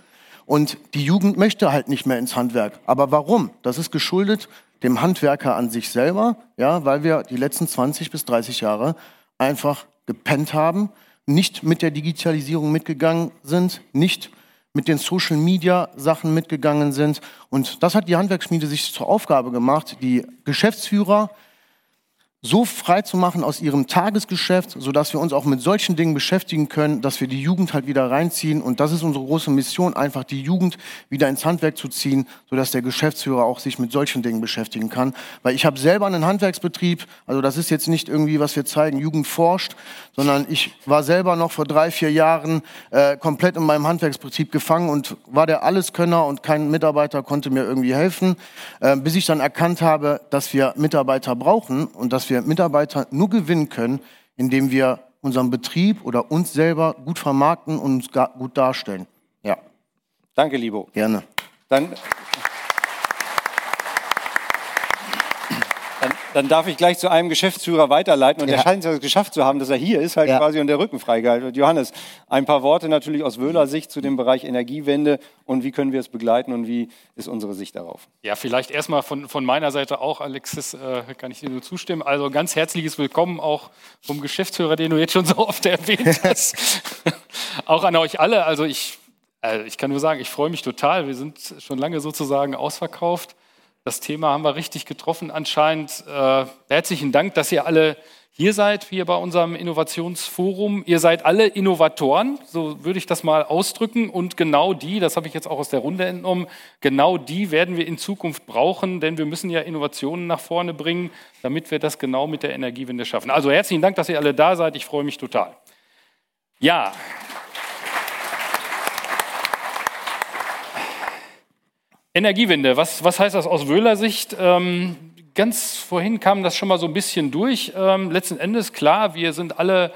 und die Jugend möchte halt nicht mehr ins Handwerk. Aber warum? Das ist geschuldet dem Handwerker an sich selber, ja, weil wir die letzten 20 bis 30 Jahre einfach gepennt haben, nicht mit der Digitalisierung mitgegangen sind, nicht mit den Social Media Sachen mitgegangen sind. Und das hat die Handwerksschmiede sich zur Aufgabe gemacht, die Geschäftsführer so frei zu machen aus ihrem Tagesgeschäft, sodass wir uns auch mit solchen Dingen beschäftigen können, dass wir die Jugend halt wieder reinziehen. Und das ist unsere große Mission, einfach die Jugend wieder ins Handwerk zu ziehen, sodass der Geschäftsführer auch sich mit solchen Dingen beschäftigen kann. Weil ich habe selber einen Handwerksbetrieb, also das ist jetzt nicht irgendwie, was wir zeigen, Jugend forscht, sondern ich war selber noch vor drei, vier Jahren äh, komplett in meinem Handwerksbetrieb gefangen und war der Alleskönner und kein Mitarbeiter konnte mir irgendwie helfen, äh, bis ich dann erkannt habe, dass wir Mitarbeiter brauchen und dass wir Mitarbeiter nur gewinnen können, indem wir unseren Betrieb oder uns selber gut vermarkten und uns gut darstellen. Ja, Danke, Libo. gerne. Dann, dann, darf ich gleich zu einem Geschäftsführer weiterleiten. Und Ja. er scheint es geschafft zu haben, dass er hier ist, halt Ja. quasi und der Rücken freigehalten wird. Johannes, ein paar Worte natürlich aus Wöhler Sicht zu dem Bereich Energiewende und wie können wir es begleiten und wie ist unsere Sicht darauf? Ja, vielleicht erstmal von, von meiner Seite auch, Alexis, äh, kann ich dir nur zustimmen. Also ganz herzliches Willkommen auch vom Geschäftsführer, den du jetzt schon so oft erwähnt hast. auch an euch alle. Also ich, äh, ich kann nur sagen, ich freue mich total. Wir sind schon lange sozusagen ausverkauft. Das Thema haben wir richtig getroffen anscheinend. Äh, herzlichen Dank, dass ihr alle hier seid, hier bei unserem Innovationsforum. Ihr seid alle Innovatoren, so würde ich das mal ausdrücken. Und genau die, das habe ich jetzt auch aus der Runde entnommen, genau die werden wir in Zukunft brauchen, denn wir müssen ja Innovationen nach vorne bringen, damit wir das genau mit der Energiewende schaffen. Also herzlichen Dank, dass ihr alle da seid. Ich freue mich total. Ja. Energiewende, was, was heißt das aus Wöhler Sicht? Ähm, ganz vorhin kam das schon mal so ein bisschen durch. Ähm, letzten Endes, klar, wir sind alle,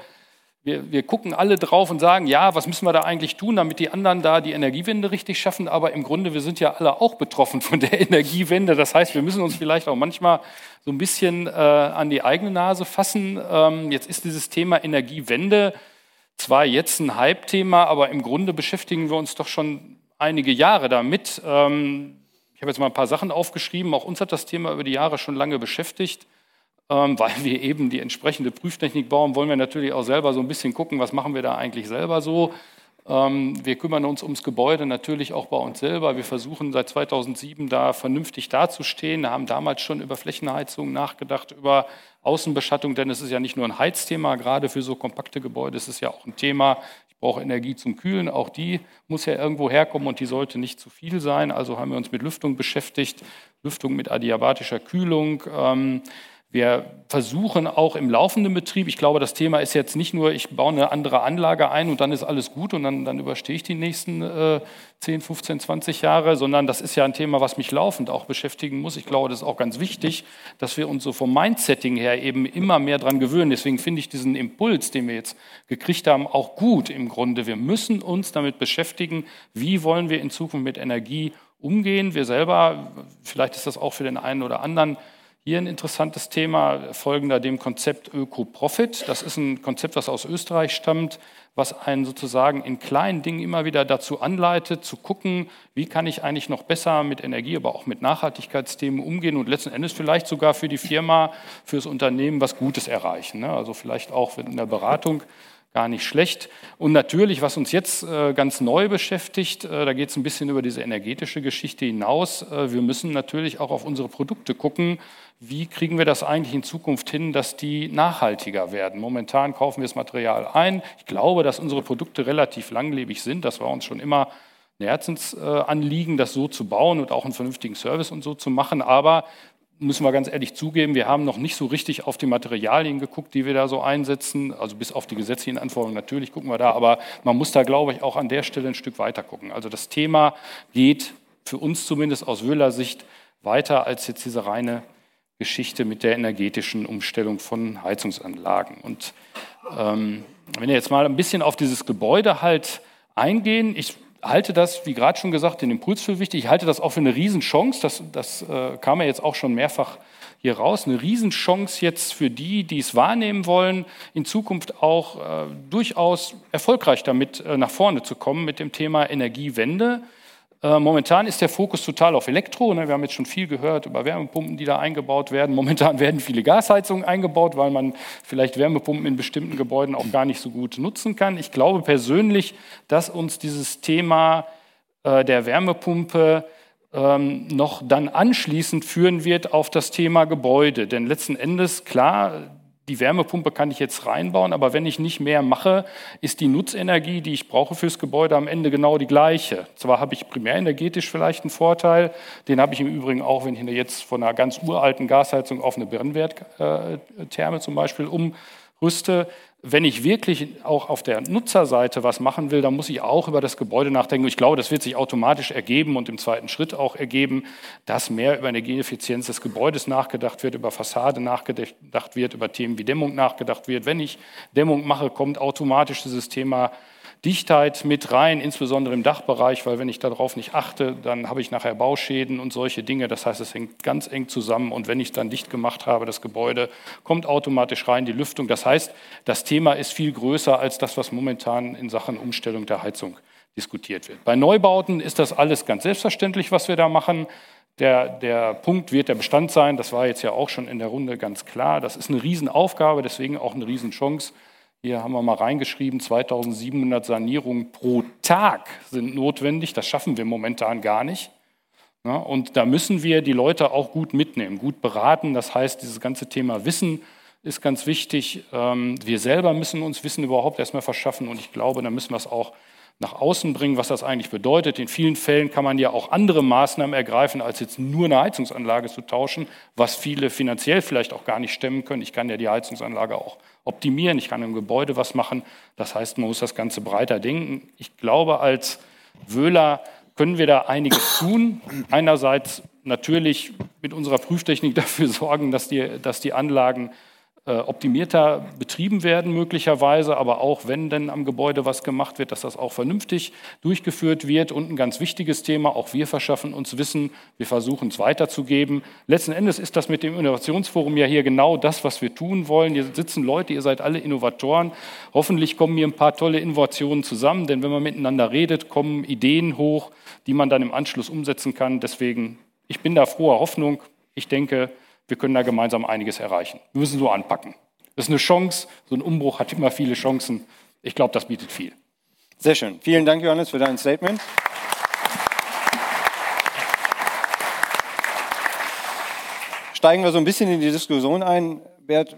wir, wir gucken alle drauf und sagen, ja, was müssen wir da eigentlich tun, damit die anderen da die Energiewende richtig schaffen? Aber im Grunde, wir sind ja alle auch betroffen von der Energiewende. Das heißt, wir müssen uns vielleicht auch manchmal so ein bisschen äh, an die eigene Nase fassen. Ähm, jetzt ist dieses Thema Energiewende zwar jetzt ein Hype-Thema, aber im Grunde beschäftigen wir uns doch schon einige Jahre damit. Ähm, ich habe jetzt mal ein paar Sachen aufgeschrieben. Auch uns hat das Thema über die Jahre schon lange beschäftigt. Ähm, weil wir eben die entsprechende Prüftechnik bauen, wollen wir natürlich auch selber so ein bisschen gucken, was machen wir da eigentlich selber so. Ähm, wir kümmern uns ums Gebäude natürlich auch bei uns selber. Wir versuchen seit 2007 da vernünftig dazustehen, haben damals schon über Flächenheizung nachgedacht, über Außenbeschattung, denn es ist ja nicht nur ein Heizthema, gerade für so kompakte Gebäude, es ist ja auch ein Thema, ich brauche Energie zum Kühlen, auch die muss ja irgendwo herkommen und die sollte nicht zu viel sein. Also haben wir uns mit Lüftung beschäftigt, Lüftung mit adiabatischer Kühlung. Ähm, wir versuchen auch im laufenden Betrieb, ich glaube, das Thema ist jetzt nicht nur, ich baue eine andere Anlage ein und dann ist alles gut und dann, dann überstehe ich die nächsten äh, 10, 15, 20 Jahre, sondern das ist ja ein Thema, was mich laufend auch beschäftigen muss. Ich glaube, das ist auch ganz wichtig, dass wir uns so vom Mindsetting her eben immer mehr dran gewöhnen. Deswegen finde ich diesen Impuls, den wir jetzt gekriegt haben, auch gut im Grunde. Wir müssen uns damit beschäftigen, wie wollen wir in Zukunft mit Energie umgehen. Wir selber, vielleicht ist das auch für den einen oder anderen, hier ein interessantes Thema, folgender dem Konzept Öko-Profit. Das ist ein Konzept, was aus Österreich stammt, was einen sozusagen in kleinen Dingen immer wieder dazu anleitet, zu gucken, wie kann ich eigentlich noch besser mit Energie, aber auch mit Nachhaltigkeitsthemen umgehen und letzten Endes vielleicht sogar für die Firma, für das Unternehmen was Gutes erreichen. ne? Also vielleicht auch in der Beratung gar nicht schlecht. Und natürlich, was uns jetzt äh, ganz neu beschäftigt, äh, da geht es ein bisschen über diese energetische Geschichte hinaus. Äh, wir müssen natürlich auch auf unsere Produkte gucken. Wie kriegen wir das eigentlich in Zukunft hin, dass die nachhaltiger werden? Momentan kaufen wir das Material ein. Ich glaube, dass unsere Produkte relativ langlebig sind. Das war uns schon immer ein Herzensanliegen, das so zu bauen und auch einen vernünftigen Service und so zu machen. Aber müssen wir ganz ehrlich zugeben, wir haben noch nicht so richtig auf die Materialien geguckt, die wir da so einsetzen. Also bis auf die gesetzlichen Anforderungen natürlich gucken wir da, aber man muss da, glaube ich, auch an der Stelle ein Stück weiter gucken. Also das Thema geht für uns zumindest aus Wöhler Sicht weiter als jetzt diese reine Geschichte mit der energetischen Umstellung von Heizungsanlagen. Und ähm, wenn wir jetzt mal ein bisschen auf dieses Gebäude halt eingehen, ich halte das, wie gerade schon gesagt, den Impuls für wichtig. Ich halte das auch für eine Riesenchance. Das, das äh, kam ja jetzt auch schon mehrfach hier raus. Eine Riesenchance jetzt für die, die es wahrnehmen wollen, in Zukunft auch äh, durchaus erfolgreich damit äh, nach vorne zu kommen mit dem Thema Energiewende. Äh, momentan ist der Fokus total auf Elektro. Ne? Wir haben jetzt schon viel gehört über Wärmepumpen, die da eingebaut werden. Momentan werden viele Gasheizungen eingebaut, weil man vielleicht Wärmepumpen in bestimmten Gebäuden auch gar nicht so gut nutzen kann. Ich glaube persönlich, dass uns dieses Thema äh, der Wärmepumpe ähm, noch dann anschließend führen wird auf das Thema Gebäude. Denn letzten Endes, klar, die Wärmepumpe kann ich jetzt reinbauen, aber wenn ich nicht mehr mache, ist die Nutzenergie, die ich brauche fürs Gebäude, am Ende genau die gleiche. Zwar habe ich primärenergetisch vielleicht einen Vorteil, den habe ich im Übrigen auch, wenn ich jetzt von einer ganz uralten Gasheizung auf eine Brennwerttherme zum Beispiel umrüste, wenn ich wirklich auch auf der Nutzerseite was machen will, dann muss ich auch über das Gebäude nachdenken. Ich glaube, das wird sich automatisch ergeben und im zweiten Schritt auch ergeben, dass mehr über Energieeffizienz des Gebäudes nachgedacht wird, über Fassade nachgedacht wird, über Themen wie Dämmung nachgedacht wird. Wenn ich Dämmung mache, kommt automatisch dieses Thema Dichtheit mit rein, insbesondere im Dachbereich, weil wenn ich darauf nicht achte, dann habe ich nachher Bauschäden und solche Dinge. Das heißt, es hängt ganz eng zusammen und wenn ich dann dicht gemacht habe, das Gebäude, kommt automatisch rein die Lüftung. Das heißt, das Thema ist viel größer als das, was momentan in Sachen Umstellung der Heizung diskutiert wird. Bei Neubauten ist das alles ganz selbstverständlich, was wir da machen. Der, der, Punkt wird der Bestand sein, das war jetzt ja auch schon in der Runde ganz klar. Das ist eine Riesenaufgabe, deswegen auch eine Riesenchance. Hier haben wir mal reingeschrieben, 2700 Sanierungen pro Tag sind notwendig. Das schaffen wir momentan gar nicht. und da müssen wir die Leute auch gut mitnehmen, gut beraten. Das heißt, dieses ganze Thema Wissen ist ganz wichtig. Ähm, wir selber müssen uns Wissen überhaupt erstmal verschaffen und ich glaube, da müssen wir es auch nach außen bringen, was das eigentlich bedeutet. In vielen Fällen kann man ja auch andere Maßnahmen ergreifen, als jetzt nur eine Heizungsanlage zu tauschen, was viele finanziell vielleicht auch gar nicht stemmen können. Ich kann ja die Heizungsanlage auch optimieren, ich kann im Gebäude was machen. Das heißt, man muss das Ganze breiter denken. Ich glaube, als Wöhler können wir da einiges tun. Einerseits natürlich mit unserer Prüftechnik dafür sorgen, dass die, dass die Anlagen optimierter betrieben werden möglicherweise, aber auch wenn denn am Gebäude was gemacht wird, dass das auch vernünftig durchgeführt wird. Und ein ganz wichtiges Thema, auch wir verschaffen uns Wissen, wir versuchen es weiterzugeben. Letzten Endes ist das mit dem Innovationsforum ja hier genau das, was wir tun wollen. Hier sitzen Leute, ihr seid alle Innovatoren. Hoffentlich kommen hier ein paar tolle Innovationen zusammen, denn wenn man miteinander redet, kommen Ideen hoch, die man dann im Anschluss umsetzen kann. Deswegen, ich bin da froher Hoffnung. Ich denke, wir können da gemeinsam einiges erreichen. Wir müssen so anpacken. Das ist eine Chance. So ein Umbruch hat immer viele Chancen. Ich glaube, das bietet viel. Sehr schön. Vielen Dank, Johannes, für dein Statement. Steigen wir so ein bisschen in die Diskussion ein. Bert,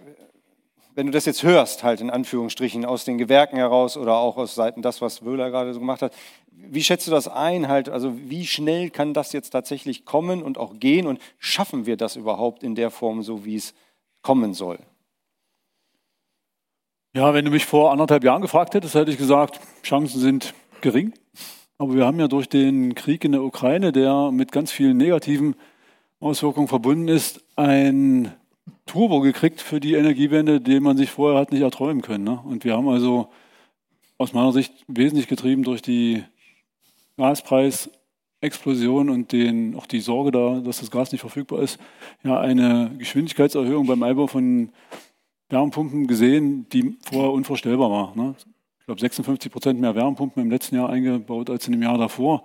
wenn du das jetzt hörst, halt in Anführungsstrichen, aus den Gewerken heraus oder auch aus Seiten das, was Wöhler gerade so gemacht hat, wie schätzt du das ein? Halt, also wie schnell kann das jetzt tatsächlich kommen und auch gehen und schaffen wir das überhaupt in der Form, so wie es kommen soll? Ja, wenn du mich vor anderthalb Jahren gefragt hättest, hätte ich gesagt, Chancen sind gering. Aber wir haben ja durch den Krieg in der Ukraine, der mit ganz vielen negativen Auswirkungen verbunden ist, ein Turbo gekriegt für die Energiewende, den man sich vorher hat nicht erträumen können. Ne? Und wir haben also aus meiner Sicht wesentlich getrieben durch die Gaspreisexplosion und den, auch die Sorge da, dass das Gas nicht verfügbar ist, ja eine Geschwindigkeitserhöhung beim Einbau von Wärmepumpen gesehen, die vorher unvorstellbar war. Ne? Ich glaube 56 Prozent mehr Wärmepumpen im letzten Jahr eingebaut als in dem Jahr davor.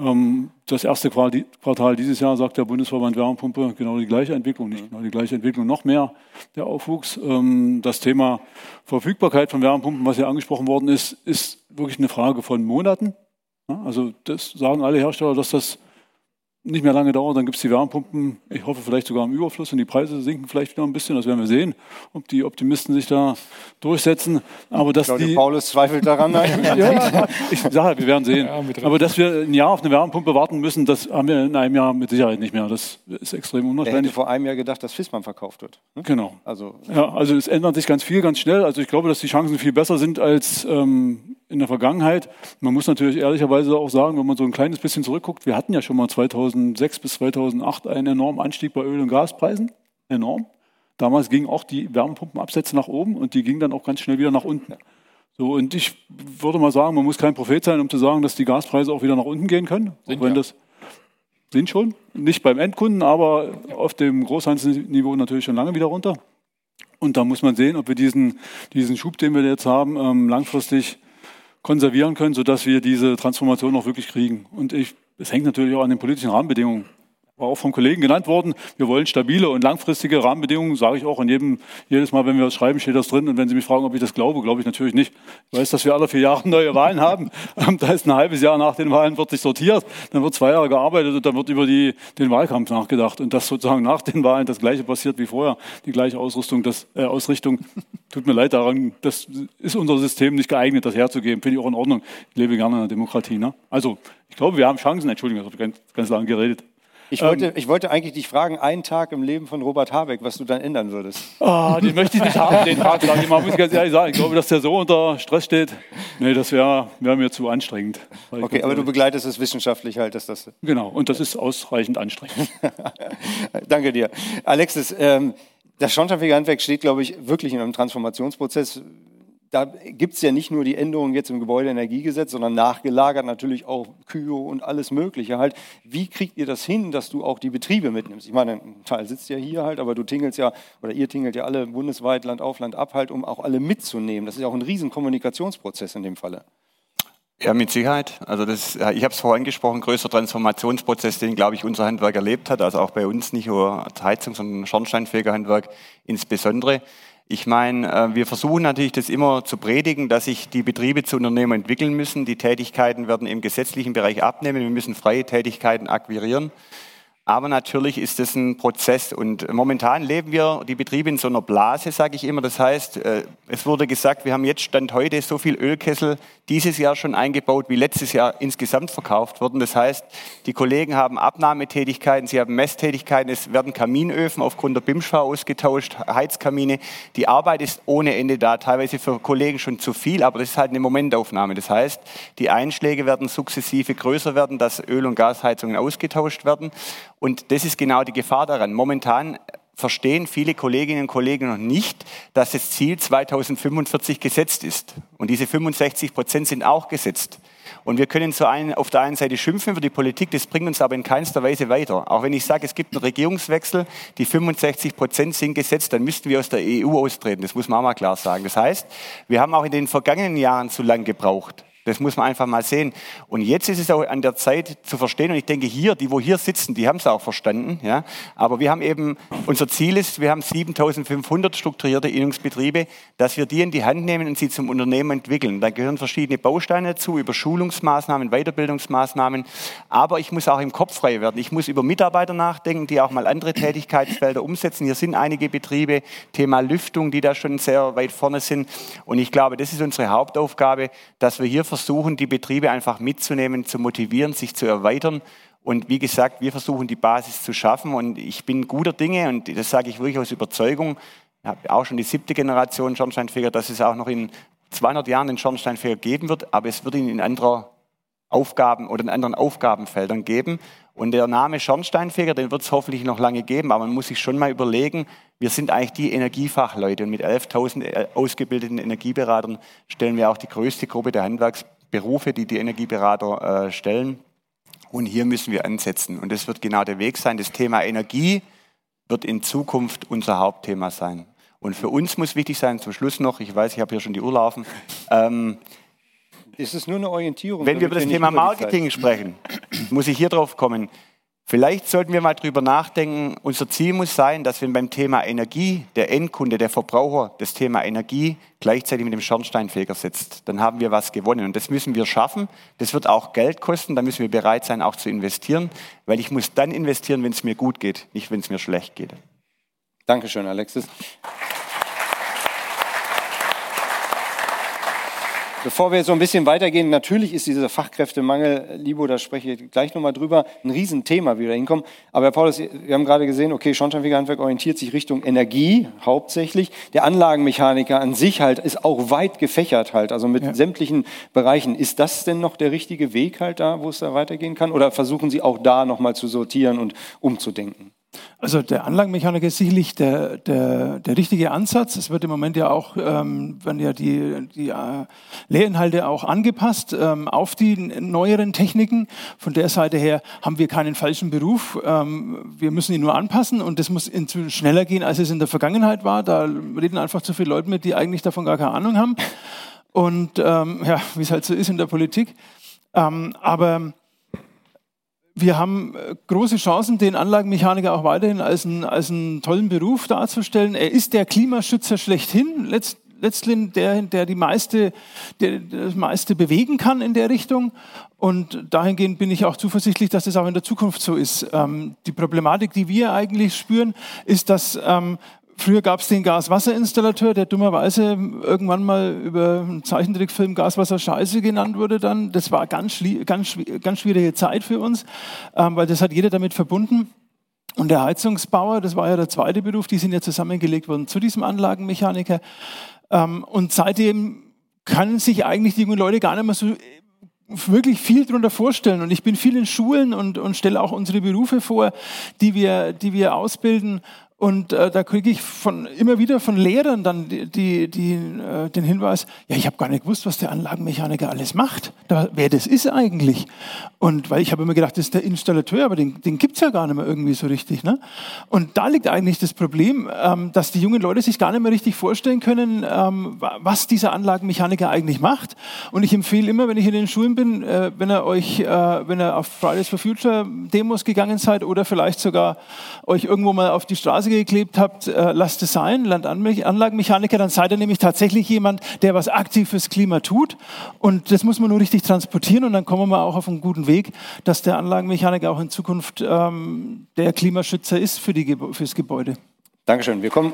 Ähm, das erste Quartal dieses Jahr sagt der Bundesverband Wärmepumpe genau die gleiche Entwicklung, nicht genau die gleiche Entwicklung, noch mehr der Aufwuchs. Ähm, das Thema Verfügbarkeit von Wärmepumpen, was hier angesprochen worden ist, ist wirklich eine Frage von Monaten. Also das sagen alle Hersteller, dass das nicht mehr lange dauert, dann gibt es die Wärmepumpen, ich hoffe vielleicht sogar im Überfluss und die Preise sinken vielleicht wieder ein bisschen, das werden wir sehen, ob die Optimisten sich da durchsetzen. Aber dass Claudio die, Paulus zweifelt daran. ja, ich sage, wir werden sehen. Aber dass wir ein Jahr auf eine Wärmepumpe warten müssen, das haben wir in einem Jahr mit Sicherheit nicht mehr. Das ist extrem unwahrscheinlich. vor einem Jahr gedacht, dass Fissmann verkauft wird. ne? Genau. Also Ja, also es ändert sich ganz viel, ganz schnell. Also ich glaube, dass die Chancen viel besser sind als ähm, in der Vergangenheit. Man muss natürlich ehrlicherweise auch sagen, wenn man so ein kleines bisschen zurückguckt, wir hatten ja schon mal 2006 bis 2008 einen enormen Anstieg bei Öl- und Gaspreisen. Enorm. Damals gingen auch die Wärmepumpenabsätze nach oben und die gingen dann auch ganz schnell wieder nach unten. So, und ich würde mal sagen, man muss kein Prophet sein, um zu sagen, dass die Gaspreise auch wieder nach unten gehen können. Sind wenn ja. das sind schon, nicht beim Endkunden, aber auf dem Großhandelsniveau natürlich schon lange wieder runter. Und da muss man sehen, ob wir diesen, diesen Schub, den wir jetzt haben, ähm, langfristig konservieren können, sodass wir diese Transformation auch wirklich kriegen. Und ich, es hängt natürlich auch an den politischen Rahmenbedingungen. War auch vom Kollegen genannt worden. Wir wollen stabile und langfristige Rahmenbedingungen, sage ich auch. Und jedem, jedes Mal, wenn wir das schreiben, steht das drin. Und wenn Sie mich fragen, ob ich das glaube, glaube ich natürlich nicht. Ich weiß, dass wir alle vier Jahre neue Wahlen haben. Ähm, Da ist ein halbes Jahr nach den Wahlen wird sich sortiert. Dann wird zwei Jahre gearbeitet und dann wird über die, den Wahlkampf nachgedacht. Und dass sozusagen nach den Wahlen das Gleiche passiert wie vorher. Die gleiche Ausrüstung, das, äh, Ausrichtung. Tut mir leid daran. Das ist unser System nicht geeignet, das herzugeben. Finde ich auch in Ordnung. Ich lebe gerne in einer Demokratie. Ne? Also, ich glaube, wir haben Chancen. Entschuldigung, ich habe ganz, ganz lange geredet. Ich wollte, ich wollte eigentlich dich fragen, einen Tag im Leben von Robert Habeck, was du dann ändern würdest. Ah, den möchte ich nicht haben, den Tag, sage ich mal. Muss ich ganz ehrlich sagen. Ich glaube, dass der so unter Stress steht. Nee, das wäre wär mir zu anstrengend. Sag Okay, aber du begleitest es wissenschaftlich halt, dass das. Genau, und das ist ausreichend anstrengend. Danke dir. Alexis, ähm, das Schornsteinfegerhandwerk steht, glaube ich, wirklich in einem Transformationsprozess. Da gibt es ja nicht nur die Änderungen jetzt im Gebäudeenergiegesetz, sondern nachgelagert natürlich auch Kühe und alles Mögliche halt. Wie kriegt ihr das hin, dass du auch die Betriebe mitnimmst? Ich meine, ein Teil sitzt ja hier halt, aber du tingelst ja, oder ihr tingelt ja alle bundesweit Land auf, Land ab halt, um auch alle mitzunehmen. Das ist ja auch ein riesen Kommunikationsprozess in dem Falle. Ja, mit Sicherheit. Also das, ich habe es vorhin angesprochen, größter Transformationsprozess, den, glaube ich, unser Handwerk erlebt hat. Also auch bei uns nicht nur Heizung, sondern Schornsteinfegerhandwerk insbesondere. Ich meine, äh, wir versuchen natürlich das immer zu predigen, dass sich die Betriebe zu Unternehmen entwickeln müssen. Die Tätigkeiten werden im gesetzlichen Bereich abnehmen. Wir müssen freie Tätigkeiten akquirieren. Aber natürlich ist es ein Prozess und momentan leben wir die Betriebe in so einer Blase, sage ich immer. Das heißt, äh, es wurde gesagt, wir haben jetzt Stand heute so viel Ölkessel dieses Jahr schon eingebaut, wie letztes Jahr insgesamt verkauft wurden. Das heißt, die Kollegen haben Abnahmetätigkeiten, sie haben Messtätigkeiten, es werden Kaminöfen aufgrund der BIMSCH ausgetauscht, Heizkamine. Die Arbeit ist ohne Ende da, teilweise für Kollegen schon zu viel, aber das ist halt eine Momentaufnahme. Das heißt, die Einschläge werden sukzessive größer werden, dass Öl- und Gasheizungen ausgetauscht werden. Und das ist genau die Gefahr daran. Momentan verstehen viele Kolleginnen und Kollegen noch nicht, dass das Ziel 2045 gesetzt ist. Und diese 65 Prozent sind auch gesetzt. Und wir können so einen, auf der einen Seite schimpfen über die Politik, das bringt uns aber in keinster Weise weiter. Auch wenn ich sage, es gibt einen Regierungswechsel, die 65 Prozent sind gesetzt, dann müssten wir aus der EU austreten. Das muss man auch mal klar sagen. Das heißt, wir haben auch in den vergangenen Jahren zu lang gebraucht. Das muss man einfach mal sehen. Und jetzt ist es auch an der Zeit zu verstehen. Und ich denke, hier, die, wo hier sitzen, die haben es auch verstanden. Ja? Aber wir haben eben, unser Ziel ist, wir haben 7500 strukturierte Innungsbetriebe, dass wir die in die Hand nehmen und sie zum Unternehmen entwickeln. Da gehören verschiedene Bausteine dazu, über Schulungsmaßnahmen, Weiterbildungsmaßnahmen. Aber ich muss auch im Kopf frei werden. Ich muss über Mitarbeiter nachdenken, die auch mal andere Tätigkeitsfelder umsetzen. Hier sind einige Betriebe, Thema Lüftung, die da schon sehr weit vorne sind. Und ich glaube, das ist unsere Hauptaufgabe, dass wir hier versuchen, die Betriebe einfach mitzunehmen, zu motivieren, sich zu erweitern. Und wie gesagt, wir versuchen die Basis zu schaffen. Und ich bin guter Dinge, und das sage ich wirklich aus Überzeugung, ich habe auch schon die siebte Generation Schornsteinfeger, dass es auch noch in 200 Jahren den Schornsteinfeger geben wird, aber es wird ihn in anderer Aufgaben oder in anderen Aufgabenfeldern geben. Und der Name Schornsteinfeger, den wird es hoffentlich noch lange geben, aber man muss sich schon mal überlegen, wir sind eigentlich die Energiefachleute und mit 11.000 ausgebildeten Energieberatern stellen wir auch die größte Gruppe der Handwerksberufe, die die Energieberater äh, stellen. Und hier müssen wir ansetzen. Und das wird genau der Weg sein. Das Thema Energie wird in Zukunft unser Hauptthema sein. Und für uns muss wichtig sein, zum Schluss noch, ich weiß, ich habe hier schon die Uhr laufen, ähm, Es ist nur eine Orientierung. Wenn wir über das Thema Marketing sprechen, muss ich hier drauf kommen. Vielleicht sollten wir mal drüber nachdenken. Unser Ziel muss sein, dass wir beim Thema Energie, der Endkunde, der Verbraucher, das Thema Energie gleichzeitig mit dem Schornsteinfeger setzt. Dann haben wir was gewonnen. Und das müssen wir schaffen. Das wird auch Geld kosten. Da müssen wir bereit sein, auch zu investieren. Weil ich muss dann investieren, wenn es mir gut geht, nicht wenn es mir schlecht geht. Dankeschön, Alexis. Bevor wir jetzt so ein bisschen weitergehen, natürlich ist dieser Fachkräftemangel, Libo, da spreche ich gleich nochmal drüber, ein Riesenthema, wie wir da hinkommen. Aber Herr Paulus, wir haben gerade gesehen, okay, Schornsteinfegerhandwerk orientiert sich Richtung Energie hauptsächlich. Der Anlagenmechaniker an sich halt ist auch weit gefächert halt, also mit sämtlichen Bereichen. Ist das denn noch der richtige Weg halt da, wo es da weitergehen kann? Oder versuchen Sie auch da nochmal zu sortieren und umzudenken? Also der Anlagenmechaniker ist sicherlich der, der, der richtige Ansatz. Es wird im Moment ja auch, ähm, werden ja die, die äh, Lehrinhalte auch angepasst ähm, auf die neueren Techniken. Von der Seite her haben wir keinen falschen Beruf. Ähm, wir müssen ihn nur anpassen und das muss inzwischen schneller gehen, als es in der Vergangenheit war. Da reden einfach zu viele Leute mit, die eigentlich davon gar keine Ahnung haben. Und ähm, ja, wie es halt so ist in der Politik. Ähm, aber wir haben äh, große Chancen, den Anlagenmechaniker auch weiterhin als, ein, als einen tollen Beruf darzustellen. Er ist der Klimaschützer schlechthin, letzt, letztlich der, der, die meiste, der das meiste bewegen kann in der Richtung. Und dahingehend bin ich auch zuversichtlich, dass das auch in der Zukunft so ist. Ähm, die Problematik, die wir eigentlich spüren, ist, dass ähm, Früher gab es den Gaswasserinstallateur, der dummerweise irgendwann mal über einen Zeichentrickfilm Gaswasser Scheiße genannt wurde dann. Das war ganz, ganz, ganz schwierige Zeit für uns, ähm, weil das hat jeder damit verbunden. Und der Heizungsbauer, das war ja der zweite Beruf, die sind ja zusammengelegt worden zu diesem Anlagenmechaniker. Ähm, und seitdem können sich eigentlich die jungen Leute gar nicht mehr so wirklich viel darunter vorstellen. Und ich bin viel in Schulen und, und stelle auch unsere Berufe vor, die wir, die wir ausbilden. Und äh, da kriege ich von, immer wieder von Lehrern dann die, die, äh, den Hinweis, ja, ich habe gar nicht gewusst, was der Anlagenmechaniker alles macht, da, wer das ist eigentlich. Und weil ich habe immer gedacht, das ist der Installateur, aber den, den gibt's ja gar nicht mehr irgendwie so richtig. Ne? Und da liegt eigentlich das Problem, ähm, dass die jungen Leute sich gar nicht mehr richtig vorstellen können, ähm, wa- was dieser Anlagenmechaniker eigentlich macht. Und ich empfehle immer, wenn ich in den Schulen bin, äh, wenn ihr euch, äh, wenn ihr auf Fridays for Future Demos gegangen seid oder vielleicht sogar euch irgendwo mal auf die Straße geklebt habt, äh, lasst es sein, lernt Anme- Anlagenmechaniker, dann seid ihr nämlich tatsächlich jemand, der was aktiv fürs Klima tut. Und das muss man nur richtig transportieren und dann kommen wir auch auf einen guten Weg, dass der Anlagenmechaniker auch in Zukunft ähm, der Klimaschützer ist für die, fürs Gebäude. Dankeschön. Wir kommen.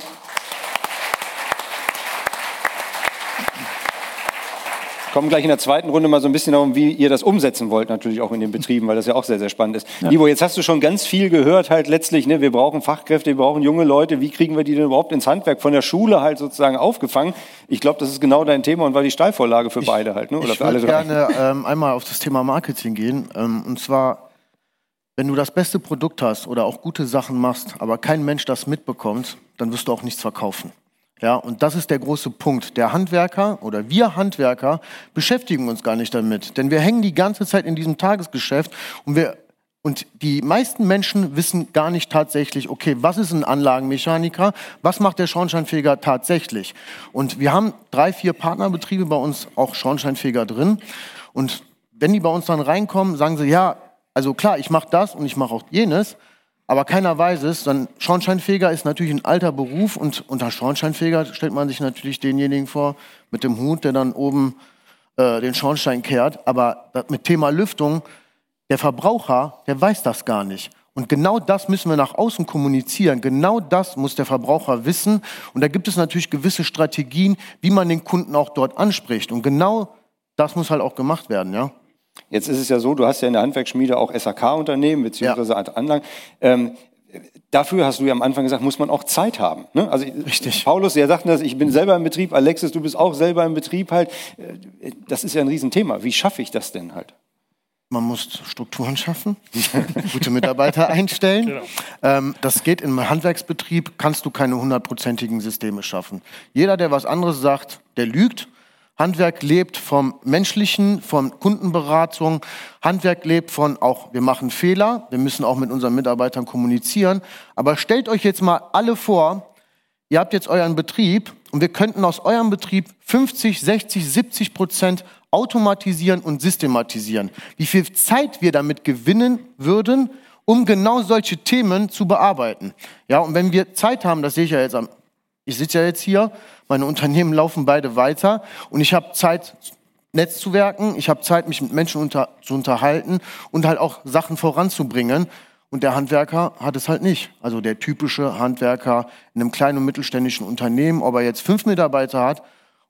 Kommen gleich in der zweiten Runde mal so ein bisschen darum, wie ihr das umsetzen wollt, natürlich auch in den Betrieben, weil das ja auch sehr, sehr spannend ist. Libo, jetzt hast du schon ganz viel gehört, halt letztlich, ne, wir brauchen Fachkräfte, wir brauchen junge Leute, wie kriegen wir die denn überhaupt ins Handwerk von der Schule halt sozusagen aufgefangen? Ich glaube, das ist genau dein Thema und war die Steilvorlage für beide halt, ne? oder ich für alle würde drei. gerne ähm, einmal auf das Thema Marketing gehen. Ähm, und zwar, wenn du das beste Produkt hast oder auch gute Sachen machst, aber kein Mensch das mitbekommt, dann wirst du auch nichts verkaufen. Ja, und das ist der große Punkt. Der Handwerker oder wir Handwerker beschäftigen uns gar nicht damit, denn wir hängen die ganze Zeit in diesem Tagesgeschäft und wir und die meisten Menschen wissen gar nicht tatsächlich, okay, was ist ein Anlagenmechaniker? Was macht der Schornsteinfeger tatsächlich? Und wir haben drei, vier Partnerbetriebe bei uns auch Schornsteinfeger drin. Und wenn die bei uns dann reinkommen, sagen sie, ja, also klar, ich mache das und ich mache auch jenes, aber keiner weiß es. Dann Schornsteinfeger ist natürlich ein alter Beruf und unter Schornsteinfeger stellt man sich natürlich denjenigen vor mit dem Hut, der dann oben äh, den Schornstein kehrt. Aber mit Thema Lüftung, der Verbraucher, der weiß das gar nicht. Und genau das müssen wir nach außen kommunizieren. Genau das muss der Verbraucher wissen. Und da gibt es natürlich gewisse Strategien, wie man den Kunden auch dort anspricht. Und genau das muss halt auch gemacht werden, ja. Jetzt ist es ja so, du hast ja in der Handwerksschmiede auch SAK-Unternehmen beziehungsweise Anlagen. Ähm, dafür hast du ja am Anfang gesagt, muss man auch Zeit haben. Ne? Also Richtig. Paulus, der sagt das, ich bin selber im Betrieb, Alexis, du bist auch selber im Betrieb halt. Äh, Das ist ja ein Riesenthema. Wie schaffe ich das denn halt? Man muss Strukturen schaffen, gute Mitarbeiter einstellen. Ähm, das geht im Handwerksbetrieb, kannst du keine hundertprozentigen Systeme schaffen. Jeder, der was anderes sagt, der lügt. Handwerk lebt vom Menschlichen, von Kundenberatung. Handwerk lebt von auch, wir machen Fehler, wir müssen auch mit unseren Mitarbeitern kommunizieren. Aber stellt euch jetzt mal alle vor, ihr habt jetzt euren Betrieb und wir könnten aus eurem Betrieb 50, 60, 70 Prozent automatisieren und systematisieren. Wie viel Zeit wir damit gewinnen würden, um genau solche Themen zu bearbeiten. Ja, und wenn wir Zeit haben, das sehe ich ja jetzt am, ich sitze ja jetzt hier, meine Unternehmen laufen beide weiter und ich habe Zeit, Netzzuwerken, ich habe Zeit, mich mit Menschen unter, zu unterhalten und halt auch Sachen voranzubringen. Und der Handwerker hat es halt nicht. Also der typische Handwerker in einem kleinen und mittelständischen Unternehmen, ob er jetzt fünf Mitarbeiter hat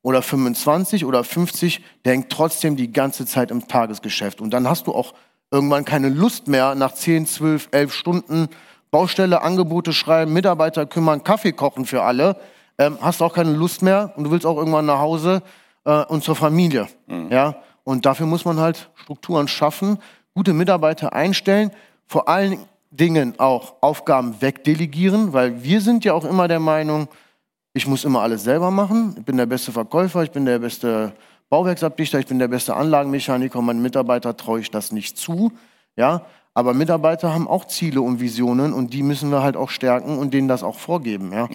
oder 25 oder 50, der hängt trotzdem die ganze Zeit im Tagesgeschäft. Und dann hast du auch irgendwann keine Lust mehr, nach 10, 12, 11 Stunden Baustelle, Angebote schreiben, Mitarbeiter kümmern, Kaffee kochen für alle, ähm, hast auch keine Lust mehr und du willst auch irgendwann nach Hause äh, und zur Familie. Mhm. Ja? Und dafür muss man halt Strukturen schaffen, gute Mitarbeiter einstellen, vor allen Dingen auch Aufgaben wegdelegieren, weil wir sind ja auch immer der Meinung, ich muss immer alles selber machen. Ich bin der beste Verkäufer, ich bin der beste Bauwerksabdichter, ich bin der beste Anlagenmechaniker und meinen Mitarbeiter traue ich das nicht zu. Ja, aber Mitarbeiter haben auch Ziele und Visionen und die müssen wir halt auch stärken und denen das auch vorgeben. Ja.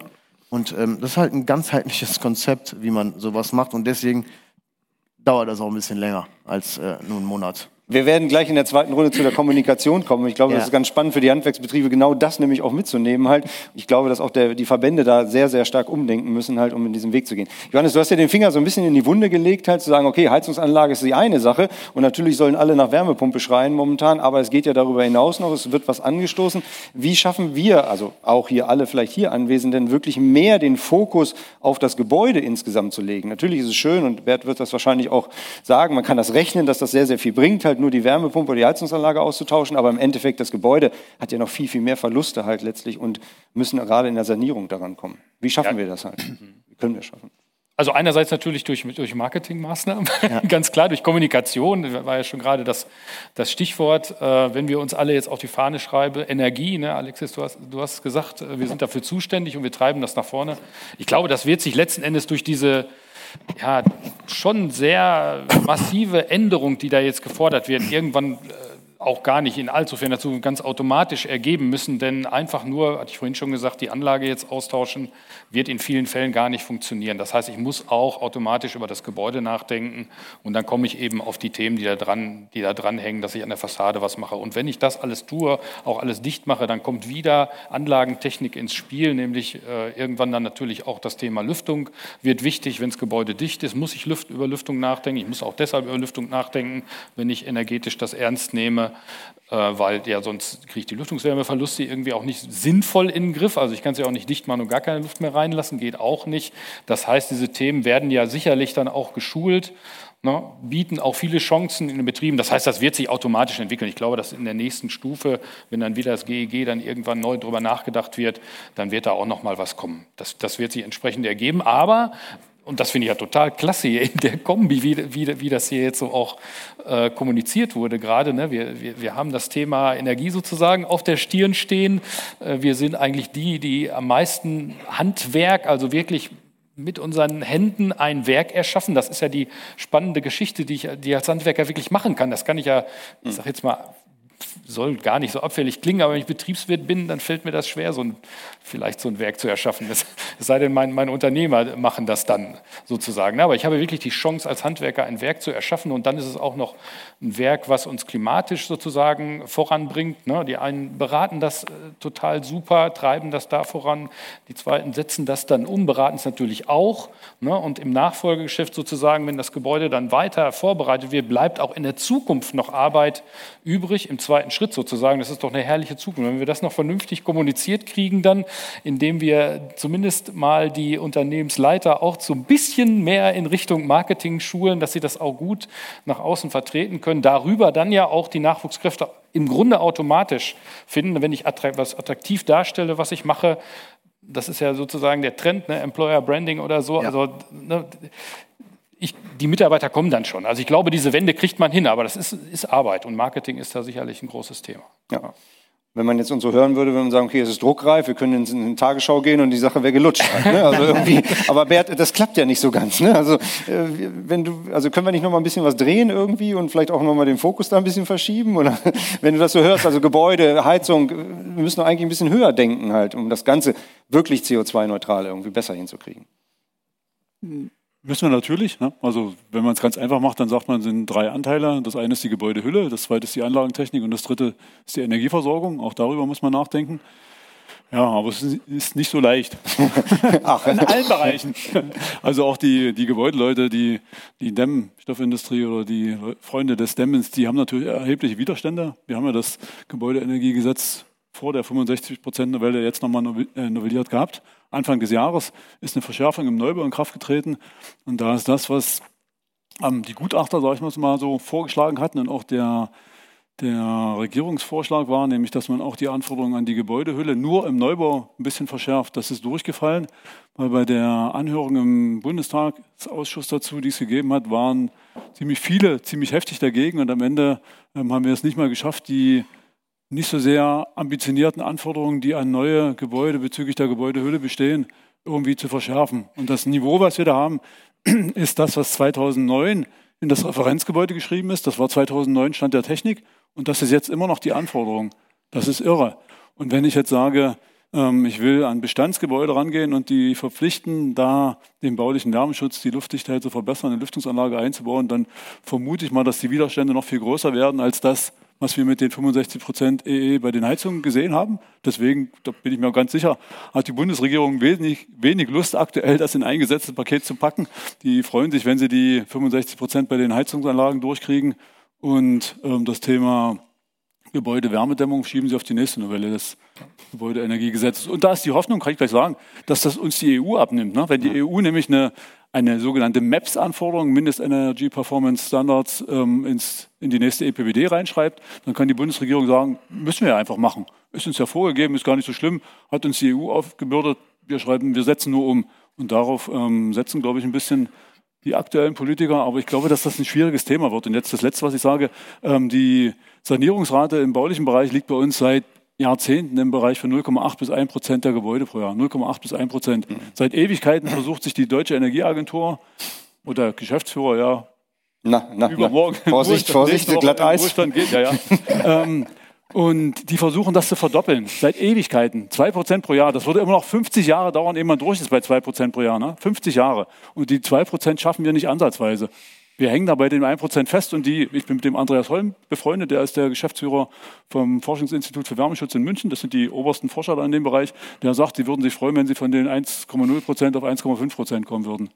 Und ähm, das ist halt ein ganzheitliches Konzept, wie man sowas macht und deswegen dauert das auch ein bisschen länger als äh, nur einen Monat. Wir werden gleich in der zweiten Runde zu der Kommunikation kommen. Ich glaube, ja. das ist ganz spannend für die Handwerksbetriebe, genau das nämlich auch mitzunehmen halt. Ich glaube, dass auch der, die Verbände da sehr, sehr stark umdenken müssen halt, um in diesen Weg zu gehen. Johannes, du hast ja den Finger so ein bisschen in die Wunde gelegt halt, zu sagen, okay, Heizungsanlage ist die eine Sache und natürlich sollen alle nach Wärmepumpe schreien momentan, aber es geht ja darüber hinaus noch, es wird was angestoßen. Wie schaffen wir, also auch hier alle vielleicht hier Anwesenden, wirklich mehr den Fokus auf das Gebäude insgesamt zu legen? Natürlich ist es schön und Bert wird das wahrscheinlich auch sagen, man kann das rechnen, dass das sehr, sehr viel bringt halt nur die Wärmepumpe oder die Heizungsanlage auszutauschen, aber im Endeffekt das Gebäude hat ja noch viel, viel mehr Verluste halt letztlich und müssen gerade in der Sanierung daran kommen. Wie schaffen ja. wir das halt? Wie können wir schaffen? Also einerseits natürlich durch, durch Marketingmaßnahmen, ja. ganz klar, durch Kommunikation, das war ja schon gerade das, das Stichwort, äh, wenn wir uns alle jetzt auf die Fahne schreiben, Energie, ne? Alexis, du hast, du hast gesagt, äh, wir sind dafür zuständig und wir treiben das nach vorne. Ich glaube, das wird sich letzten Endes durch diese ja, schon sehr massive Änderung, die da jetzt gefordert wird, irgendwann äh, auch gar nicht in allzu ferner Zukunft ganz automatisch ergeben müssen, denn einfach nur, hatte ich vorhin schon gesagt, die Anlage jetzt austauschen, wird in vielen Fällen gar nicht funktionieren. Das heißt, ich muss auch automatisch über das Gebäude nachdenken und dann komme ich eben auf die Themen, die da dran, die da dran hängen, dass ich an der Fassade was mache. Und wenn ich das alles tue, auch alles dicht mache, dann kommt wieder Anlagentechnik ins Spiel, nämlich äh, irgendwann dann natürlich auch das Thema Lüftung wird wichtig. Wenn das Gebäude dicht ist, muss ich Lüft, über Lüftung nachdenken. Ich muss auch deshalb über Lüftung nachdenken, wenn ich energetisch das ernst nehme. Äh, weil ja sonst kriege ich die Lüftungswärmeverluste irgendwie auch nicht sinnvoll in den Griff. Also ich kann sie auch nicht dicht machen und gar keine Luft mehr reinlassen, geht auch nicht. Das heißt, diese Themen werden ja sicherlich dann auch geschult. Ne, bieten auch viele Chancen in den Betrieben. Das heißt, das wird sich automatisch entwickeln. Ich glaube, dass in der nächsten Stufe, wenn dann wieder das GEG dann irgendwann neu darüber nachgedacht wird, dann wird da auch noch mal was kommen. Das, das wird sich entsprechend ergeben. Aber und das finde ich ja total klasse hier in der Kombi, wie, wie, wie das hier jetzt so auch äh, kommuniziert wurde gerade. Ne? Wir, wir, wir haben das Thema Energie sozusagen auf der Stirn stehen. Äh, wir sind eigentlich die, die am meisten Handwerk, also wirklich mit unseren Händen ein Werk erschaffen. Das ist ja die spannende Geschichte, die ich die als Handwerker wirklich machen kann. Das kann ich ja, ich sage jetzt mal, soll gar nicht so abfällig klingen, aber wenn ich Betriebswirt bin, dann fällt mir das schwer, so ein, vielleicht so ein Werk zu erschaffen. Es sei denn, mein, meine Unternehmer machen das dann sozusagen. Aber ich habe wirklich die Chance, als Handwerker ein Werk zu erschaffen und dann ist es auch noch ein Werk, was uns klimatisch sozusagen voranbringt. Die einen beraten das äh, total super, treiben das da voran, die zweiten setzen das dann um, beraten es natürlich auch. Und im Nachfolgegeschäft sozusagen, wenn das Gebäude dann weiter vorbereitet wird, bleibt auch in der Zukunft noch Arbeit übrig, im zweiten Schritt sozusagen. Das ist doch eine herrliche Zukunft. Wenn wir das noch vernünftig kommuniziert kriegen, dann, indem wir zumindest mal die Unternehmensleiter auch so ein bisschen mehr in Richtung Marketing schulen, dass sie das auch gut nach außen vertreten können, darüber dann ja auch die Nachwuchskräfte im Grunde automatisch finden, wenn ich was attraktiv darstelle, was ich mache. Das ist ja sozusagen der Trend, ne? Employer Branding oder so. Ja. Also, ne? Ich, die Mitarbeiter kommen dann schon. Also ich glaube, diese Wende kriegt man hin, aber das ist, ist Arbeit und Marketing ist da sicherlich ein großes Thema. Ja. Wenn man jetzt uns so hören würde, wenn man sagen, okay, es ist druckreif, wir können in die Tagesschau gehen und die Sache wäre gelutscht. Halt, ne? Also irgendwie, aber Bert, das klappt ja nicht so ganz. Ne? Also, äh, wenn du, also können wir nicht noch mal ein bisschen was drehen irgendwie und vielleicht auch noch mal den Fokus da ein bisschen verschieben? Oder wenn du das so hörst, also Gebäude, Heizung, wir müssen doch eigentlich ein bisschen höher denken halt, um das Ganze wirklich CO2-neutral irgendwie besser hinzukriegen. Müssen wir natürlich. Ne? Also wenn man es ganz einfach macht, dann sagt man, es sind drei Anteile. Das eine ist die Gebäudehülle, das zweite ist die Anlagentechnik und das dritte ist die Energieversorgung. Auch darüber muss man nachdenken. Ja, aber es ist nicht so leicht. Ach. In allen Bereichen. Also auch die, die Gebäudeleute, die, die Dämmstoffindustrie oder die Freunde des Dämmens, die haben natürlich erhebliche Widerstände. Wir haben ja das Gebäudeenergiegesetz vor der 65-Prozent-Novelle jetzt nochmal äh, novelliert gehabt. Anfang des Jahres ist eine Verschärfung im Neubau in Kraft getreten. Und da ist das, was ähm, die Gutachter, sag ich mal so, vorgeschlagen hatten und auch der, der Regierungsvorschlag war, nämlich dass man auch die Anforderungen an die Gebäudehülle nur im Neubau ein bisschen verschärft. Das ist durchgefallen, weil bei der Anhörung im Bundestagsausschuss dazu, die es gegeben hat, waren ziemlich viele ziemlich heftig dagegen und am Ende ähm, haben wir es nicht mal geschafft, die nicht so sehr ambitionierten Anforderungen, die an neue Gebäude bezüglich der Gebäudehülle bestehen, irgendwie zu verschärfen. Und das Niveau, was wir da haben, ist das, was 2009 in das Referenzgebäude geschrieben ist. Das war 2009 Stand der Technik und das ist jetzt immer noch die Anforderung. Das ist irre. Und wenn ich jetzt sage, ähm, ich will an Bestandsgebäude rangehen und die verpflichten, da den baulichen Wärmeschutz, die Luftdichtheit zu verbessern, eine Lüftungsanlage einzubauen, dann vermute ich mal, dass die Widerstände noch viel größer werden als das, was wir mit den 65 Prozent EE bei den Heizungen gesehen haben. Deswegen, da bin ich mir ganz sicher, hat die Bundesregierung wenig, wenig Lust, aktuell das in ein eingesetztes Paket zu packen. Die freuen sich, wenn sie die 65 Prozent bei den Heizungsanlagen durchkriegen. Und ähm, das Thema Gebäudewärmedämmung schieben sie auf die nächste Novelle des Gebäudeenergiegesetzes. Und da ist die Hoffnung, kann ich gleich sagen, dass das uns die EU abnimmt. Ne? Wenn die EU nämlich eine eine sogenannte MAPS-Anforderung, Mindest Energy Performance Standards, ähm, ins, in die nächste EPBD reinschreibt, dann kann die Bundesregierung sagen, müssen wir einfach machen. Ist uns ja vorgegeben, ist gar nicht so schlimm, hat uns die EU aufgebürdet, wir schreiben, wir setzen nur um. Und darauf ähm, setzen, glaube ich, ein bisschen die aktuellen Politiker. Aber ich glaube, dass das ein schwieriges Thema wird. Und jetzt das Letzte, was ich sage, ähm, die Sanierungsrate im baulichen Bereich liegt bei uns seit Jahrzehnten im Bereich von 0,8 bis 1 Prozent der Gebäude pro Jahr. 0,8 bis 1 Prozent. Mhm. Seit Ewigkeiten versucht sich die Deutsche Energieagentur oder Geschäftsführer, ja, na, na, übermorgen. Na. Vorsicht, Vorsicht, Glatteis. Geht, ja, ja. ähm, und die versuchen das zu verdoppeln, seit Ewigkeiten. 2% pro Jahr. Das würde immer noch 50 Jahre dauern, ehe man durch ist bei 2% pro Jahr. Ne? 50 Jahre. Und die 2% schaffen wir nicht ansatzweise wir hängen da bei dem 1% fest und die, ich bin mit dem Andreas Holm befreundet, der ist der Geschäftsführer vom Forschungsinstitut für Wärmeschutz in München, das sind die obersten Forscher da in dem Bereich, der sagt, sie würden sich freuen, wenn sie von den 1,0% auf 1,5% kommen würden.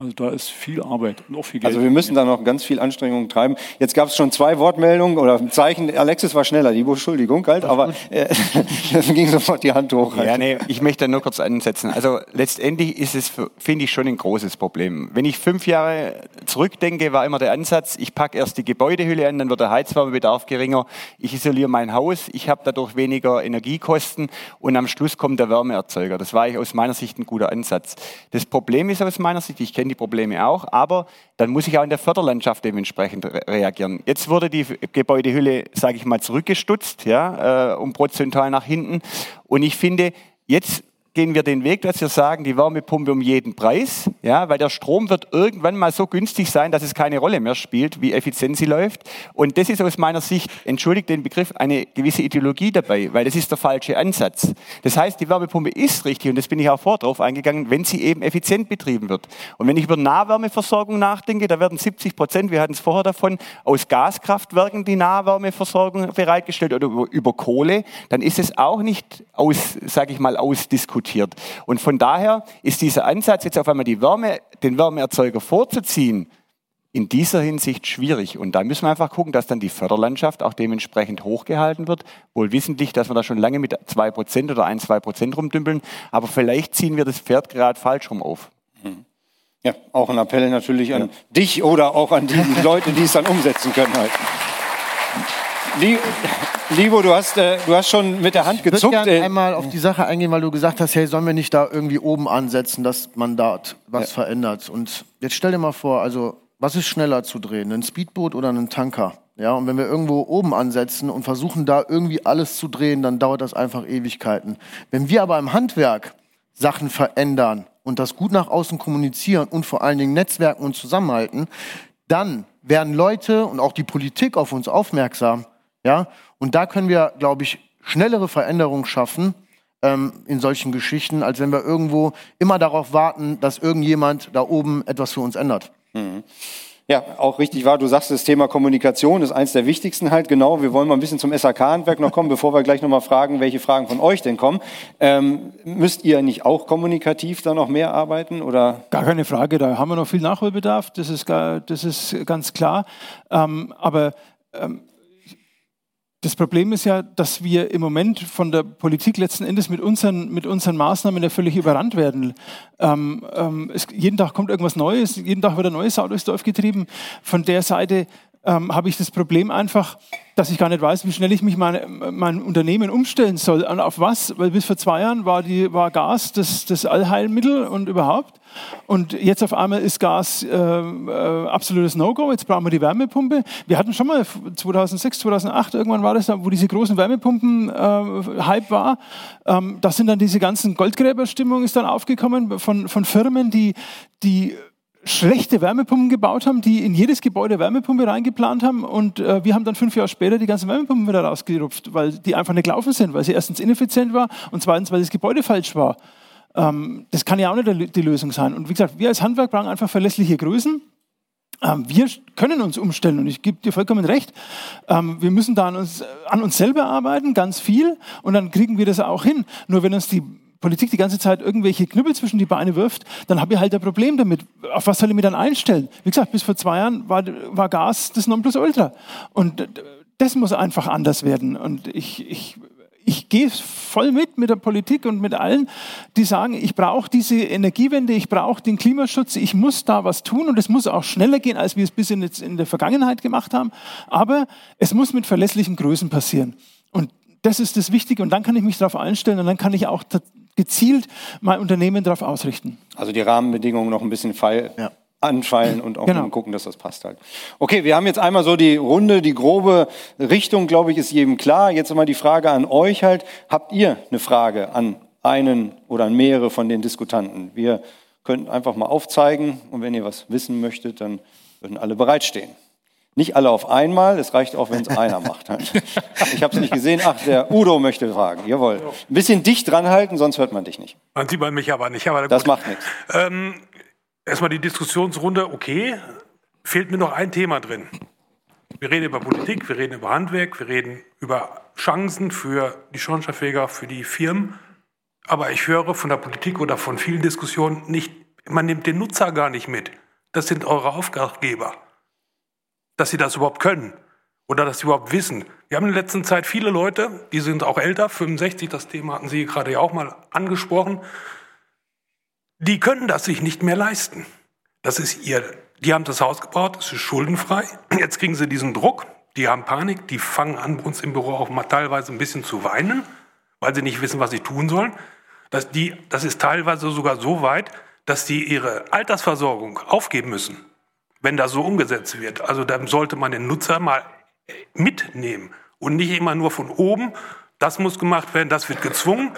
Also da ist viel Arbeit und auch viel Geld. Also wir müssen da noch ganz viel Anstrengungen treiben. Jetzt gab es schon zwei Wortmeldungen oder Zeichen. Alexis war schneller, die Entschuldigung halt, aber äh, dann ging sofort die Hand hoch. Halt. Ja, nee, ich möchte da nur kurz ansetzen. Also letztendlich ist es, finde ich, schon ein großes Problem. Wenn ich fünf Jahre zurückdenke, war immer der Ansatz, ich packe erst die Gebäudehülle an, dann wird der Heizwärmebedarf geringer, ich isoliere mein Haus, ich habe dadurch weniger Energiekosten und am Schluss kommt der Wärmeerzeuger. Das war aus meiner Sicht ein guter Ansatz. Das Problem ist aus meiner Sicht, ich kenne die Probleme auch, aber dann muss ich auch in der Förderlandschaft dementsprechend re reagieren. Jetzt wurde die Gebäudehülle, sage ich mal, zurückgestutzt, ja, äh, um prozentual nach hinten. Und ich finde, jetzt gehen wir den Weg, dass wir sagen, die Wärmepumpe um jeden Preis, ja, weil der Strom wird irgendwann mal so günstig sein, dass es keine Rolle mehr spielt, wie effizient sie läuft. Und das ist aus meiner Sicht, entschuldigt den Begriff, eine gewisse Ideologie dabei, weil das ist der falsche Ansatz. Das heißt, die Wärmepumpe ist richtig, und das bin ich auch vor drauf eingegangen, wenn sie eben effizient betrieben wird. Und wenn ich über Nahwärmeversorgung nachdenke, da werden 70 Prozent, wir hatten es vorher davon, aus Gaskraftwerken die Nahwärmeversorgung bereitgestellt oder über, Kohle, dann ist es auch nicht aus, sage ich mal, ausdiskutiert diskutiert. Und von daher ist dieser Ansatz, jetzt auf einmal die Wärme, den Wärmeerzeuger vorzuziehen, in dieser Hinsicht schwierig. Und da müssen wir einfach gucken, dass dann die Förderlandschaft auch dementsprechend hochgehalten wird. Wohl wissentlich, dass wir da schon lange mit 2% oder 1, 2% rumdümpeln. Aber vielleicht ziehen wir das Pferd gerade falsch rum auf. Mhm. Ja, auch ein Appell natürlich an ja. dich oder auch an die Leute, die es dann umsetzen können. Halt. Libo, du hast, äh, du hast schon mit der Hand gezuckt. Ich würde gerne einmal auf die Sache eingehen, weil du gesagt hast, hey, sollen wir nicht da irgendwie oben ansetzen, dass man da was ja. verändert? Und jetzt stell dir mal vor, also was ist schneller zu drehen, ein Speedboot oder ein Tanker? Ja, und wenn wir irgendwo oben ansetzen und versuchen da irgendwie alles zu drehen, dann dauert das einfach Ewigkeiten. Wenn wir aber im Handwerk Sachen verändern und das gut nach außen kommunizieren und vor allen Dingen Netzwerken und zusammenhalten, dann werden Leute und auch die Politik auf uns aufmerksam ja? Und da können wir, glaube ich, schnellere Veränderungen schaffen, ähm, in solchen Geschichten, als wenn wir irgendwo immer darauf warten, dass irgendjemand da oben etwas für uns ändert. Mhm. Ja, auch richtig war. Du sagst, das Thema Kommunikation ist eins der wichtigsten halt. Genau, wir wollen mal ein bisschen zum SAK-Handwerk noch kommen, bevor wir gleich nochmal fragen, welche Fragen von euch denn kommen. Ähm, müsst ihr nicht auch kommunikativ da noch mehr arbeiten? Oder? Gar keine Frage, da haben wir noch viel Nachholbedarf, das ist, gar, das ist ganz klar. Ähm, aber ähm, das Problem ist ja, dass wir im Moment von der Politik letzten Endes mit unseren, mit unseren Maßnahmen ja völlig überrannt werden. Ähm, ähm, es, jeden Tag kommt irgendwas Neues, jeden Tag wird ein neues Sau durchs Dorf getrieben. Von der Seite ähm, habe ich das Problem einfach, dass ich gar nicht weiß, wie schnell ich mich meine, mein Unternehmen umstellen soll. Und auf was? Weil bis vor zwei Jahren war, die, war Gas das, das Allheilmittel und überhaupt. Und jetzt auf einmal ist Gas äh, äh, absolutes No-Go. Jetzt brauchen wir die Wärmepumpe. Wir hatten schon mal 2006, 2008, irgendwann war das da, wo diese großen Wärmepumpen äh, war. Ähm, da sind dann diese ganzen Goldgräberstimmung ist dann aufgekommen von, von Firmen, die, die schlechte Wärmepumpen gebaut haben, die in jedes Gebäude Wärmepumpe reingeplant haben und äh, wir haben dann fünf Jahre später die ganzen Wärmepumpen wieder rausgerupft, weil die einfach nicht gelaufen sind, weil sie erstens ineffizient war und zweitens, weil das Gebäude falsch war. Ähm, das kann ja auch nicht die Lösung sein. Und wie gesagt, wir als Handwerk brauchen einfach verlässliche Größen. Ähm, wir können uns umstellen und ich gebe dir vollkommen recht. Ähm, wir müssen da an uns, an uns selber arbeiten, ganz viel, und dann kriegen wir das auch hin. Nur wenn uns die Politik die ganze Zeit irgendwelche Knüppel zwischen die Beine wirft, dann habe ich halt ein Problem damit. Auf was soll ich mich dann einstellen? Wie gesagt, bis vor zwei Jahren war, war Gas das Nonplusultra. Und das muss einfach anders werden. Und ich, ich, ich gehe voll mit mit der Politik und mit allen, die sagen, ich brauche diese Energiewende, ich brauche den Klimaschutz, ich muss da was tun und es muss auch schneller gehen, als wir es bis in, in der Vergangenheit gemacht haben. Aber es muss mit verlässlichen Größen passieren. Und das ist das Wichtige und dann kann ich mich darauf einstellen und dann kann ich auch gezielt mein Unternehmen darauf ausrichten. Also die Rahmenbedingungen noch ein bisschen fall, ja. anfallen und auch genau. gucken, dass das passt halt. Okay, wir haben jetzt einmal so die Runde, die grobe Richtung, glaube ich, ist jedem klar. Jetzt mal die Frage an euch halt. Habt ihr eine Frage an einen oder an mehrere von den Diskutanten? Wir könnten einfach mal aufzeigen und wenn ihr was wissen möchtet, dann würden alle bereitstehen. Nicht alle auf einmal, es reicht auch, wenn es einer macht. Ich habe es nicht gesehen. Ach, der Udo möchte fragen. Jawohl. Ein bisschen dicht dran halten, sonst hört man dich nicht. Man sieht man mich aber nicht. Aber das macht nichts. Ähm, erstmal die Diskussionsrunde. Okay, fehlt mir noch ein Thema drin. Wir reden über Politik, wir reden über Handwerk, wir reden über Chancen für die Schornsteinfeger, für die Firmen. Aber ich höre von der Politik oder von vielen Diskussionen nicht, man nimmt den Nutzer gar nicht mit. Das sind eure Auftraggeber dass sie das überhaupt können oder dass sie überhaupt wissen. Wir haben in der letzten Zeit viele Leute, die sind auch älter, 65, das Thema hatten Sie gerade ja auch mal angesprochen, die können das sich nicht mehr leisten. Das ist ihr, die haben das Haus gebaut, es ist schuldenfrei. Jetzt kriegen sie diesen Druck, die haben Panik, die fangen an, uns im Büro auch mal teilweise ein bisschen zu weinen, weil sie nicht wissen, was sie tun sollen. Das, die, das ist teilweise sogar so weit, dass sie ihre Altersversorgung aufgeben müssen wenn das so umgesetzt wird. Also dann sollte man den Nutzer mal mitnehmen und nicht immer nur von oben, das muss gemacht werden, das wird gezwungen,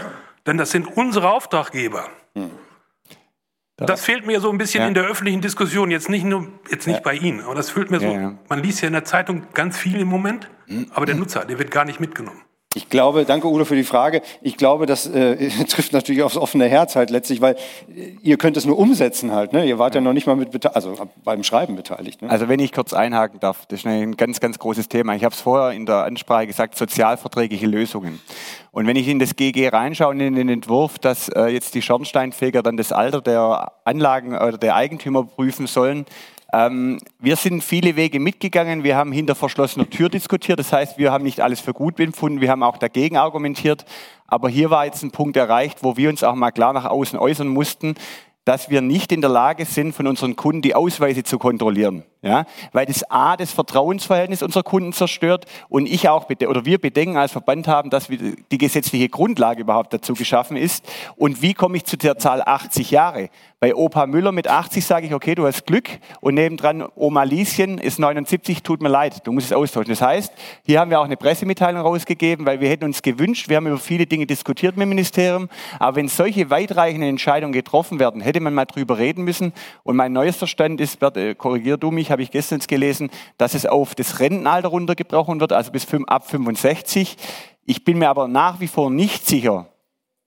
denn das sind unsere Auftraggeber. Hm. Das fehlt mir so ein bisschen ja. in der öffentlichen Diskussion, jetzt nicht nur jetzt nicht ja. bei Ihnen, aber das fehlt mir so. Ja, man liest ja in der Zeitung ganz viel im Moment, hm. aber der Nutzer, der wird gar nicht mitgenommen. Ich glaube, danke Udo für die Frage. Ich glaube, das äh, trifft natürlich aufs offene Herz halt letztlich, weil äh, ihr könnt es nur umsetzen halt. Ne? Ihr wart ja noch nicht mal mit also beim Schreiben beteiligt. Ne? Also wenn ich kurz einhaken darf, das ist ein ganz, ganz großes Thema. Ich habe es vorher in der Ansprache gesagt, sozialverträgliche Lösungen. Und wenn ich in das GG reinschaue, in den Entwurf, dass äh, jetzt die Schornsteinfeger dann das Alter der Anlagen oder der Eigentümer prüfen sollen, ähm, wir sind viele Wege mitgegangen. Wir haben hinter verschlossener Tür diskutiert. Das heißt, wir haben nicht alles für gut empfunden. Wir haben auch dagegen argumentiert. Aber hier war jetzt ein Punkt erreicht, wo wir uns auch mal klar nach außen äußern mussten, dass wir nicht in der Lage sind, von unseren Kunden die Ausweise zu kontrollieren. Ja, weil das A, das Vertrauensverhältnis unserer Kunden zerstört und ich auch, oder wir Bedenken als Verband haben, dass die gesetzliche Grundlage überhaupt dazu geschaffen ist. Und wie komme ich zu der Zahl 80 Jahre? Bei Opa Müller mit 80 sage ich, okay, du hast Glück. Und nebendran Oma Lieschen ist 79, tut mir leid, du musst es austauschen. Das heißt, hier haben wir auch eine Pressemitteilung rausgegeben, weil wir hätten uns gewünscht, wir haben über viele Dinge diskutiert mit dem Ministerium, aber wenn solche weitreichenden Entscheidungen getroffen werden, hätte man mal drüber reden müssen. Und mein neuester Stand ist, äh, korrigier du mich, habe ich gestern gelesen, dass es auf das Rentenalter runtergebrochen wird, also bis ab 65. Ich bin mir aber nach wie vor nicht sicher,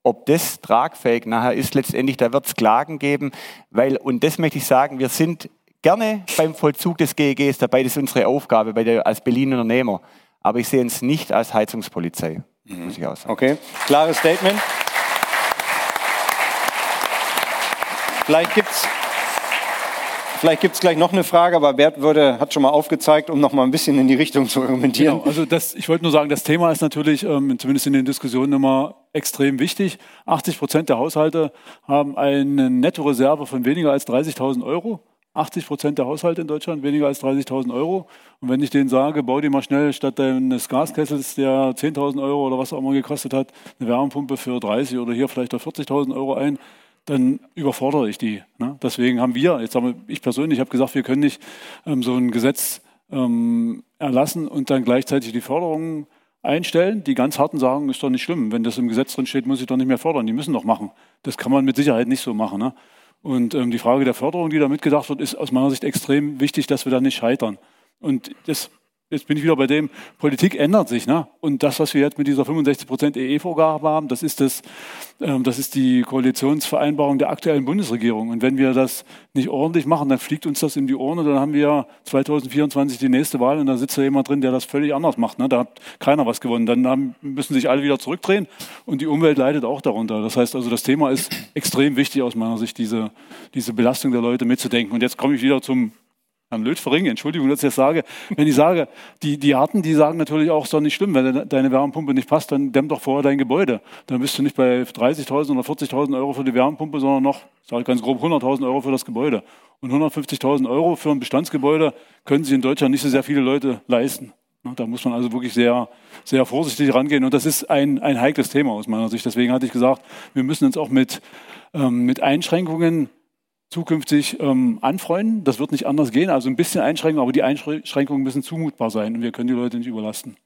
ob das tragfähig nachher ist, letztendlich, da wird es Klagen geben, weil, und das möchte ich sagen, wir sind gerne beim Vollzug des GEGs dabei, das ist unsere Aufgabe der, als Berliner Unternehmer. Aber ich sehe uns nicht als Heizungspolizei, Mhm. muss ich auch sagen. Okay, klares Statement. Vielleicht gibt es vielleicht gibt's gleich noch eine Frage, aber Bert würde, hat schon mal aufgezeigt, um noch mal ein bisschen in die Richtung zu argumentieren. Genau, also das, ich wollte nur sagen, das Thema ist natürlich, ähm, zumindest in den Diskussionen immer extrem wichtig. 80 Prozent der Haushalte haben eine Nettoreserve von weniger als 30.000 Euro. 80 Prozent der Haushalte in Deutschland weniger als 30.000 Euro. Und wenn ich denen sage, bau dir mal schnell statt deines Gaskessels, der 10.000 Euro oder was auch immer gekostet hat, eine Wärmepumpe für 30 oder hier vielleicht auch 40.000 Euro ein, dann überfordere ich die. Ne? Deswegen haben wir, jetzt haben wir, ich persönlich habe gesagt, wir können nicht ähm, so ein Gesetz ähm, erlassen und dann gleichzeitig die Förderungen einstellen. Die ganz harten sagen, ist doch nicht schlimm. Wenn das im Gesetz drin steht, muss ich doch nicht mehr fördern. Die müssen doch machen. Das kann man mit Sicherheit nicht so machen. Ne? Und ähm, die Frage der Förderung, die da mitgedacht wird, ist aus meiner Sicht extrem wichtig, dass wir da nicht scheitern. Und das, jetzt bin ich wieder bei dem, Politik ändert sich. Ne? Und das, was wir jetzt mit dieser 65% EE-Vorgabe haben, das ist, das, ähm, das ist die Koalitionsvereinbarung der aktuellen Bundesregierung. Und wenn wir das nicht ordentlich machen, dann fliegt uns das in die Ohren und dann haben wir 2024 die nächste Wahl und da sitzt da jemand drin, der das völlig anders macht. Ne? Da hat keiner was gewonnen. Dann haben, müssen sich alle wieder zurückdrehen und die Umwelt leidet auch darunter. Das heißt also, das Thema ist extrem wichtig aus meiner Sicht, diese, diese Belastung der Leute mitzudenken. Und jetzt komme ich wieder zum Herrn Lötfering, Entschuldigung, dass ich das sage. Wenn ich sage, die, die Harten, die sagen natürlich auch, ist doch nicht schlimm, wenn deine Wärmepumpe nicht passt, dann dämm doch vorher dein Gebäude. Dann bist du nicht bei 30.000 oder 40.000 Euro für die Wärmepumpe, sondern noch, sage ich ganz grob, 100.000 Euro für das Gebäude. Und 150.000 Euro für ein Bestandsgebäude können sich in Deutschland nicht so sehr viele Leute leisten. Da muss man also wirklich sehr, sehr vorsichtig rangehen. Und das ist ein, ein heikles Thema aus meiner Sicht. Deswegen hatte ich gesagt, wir müssen uns auch mit, ähm, mit Einschränkungen zukünftig ähm, anfreunden. Das wird nicht anders gehen. Also ein bisschen Einschränkungen, aber die Einschränkungen müssen zumutbar sein und wir können die Leute nicht überlasten.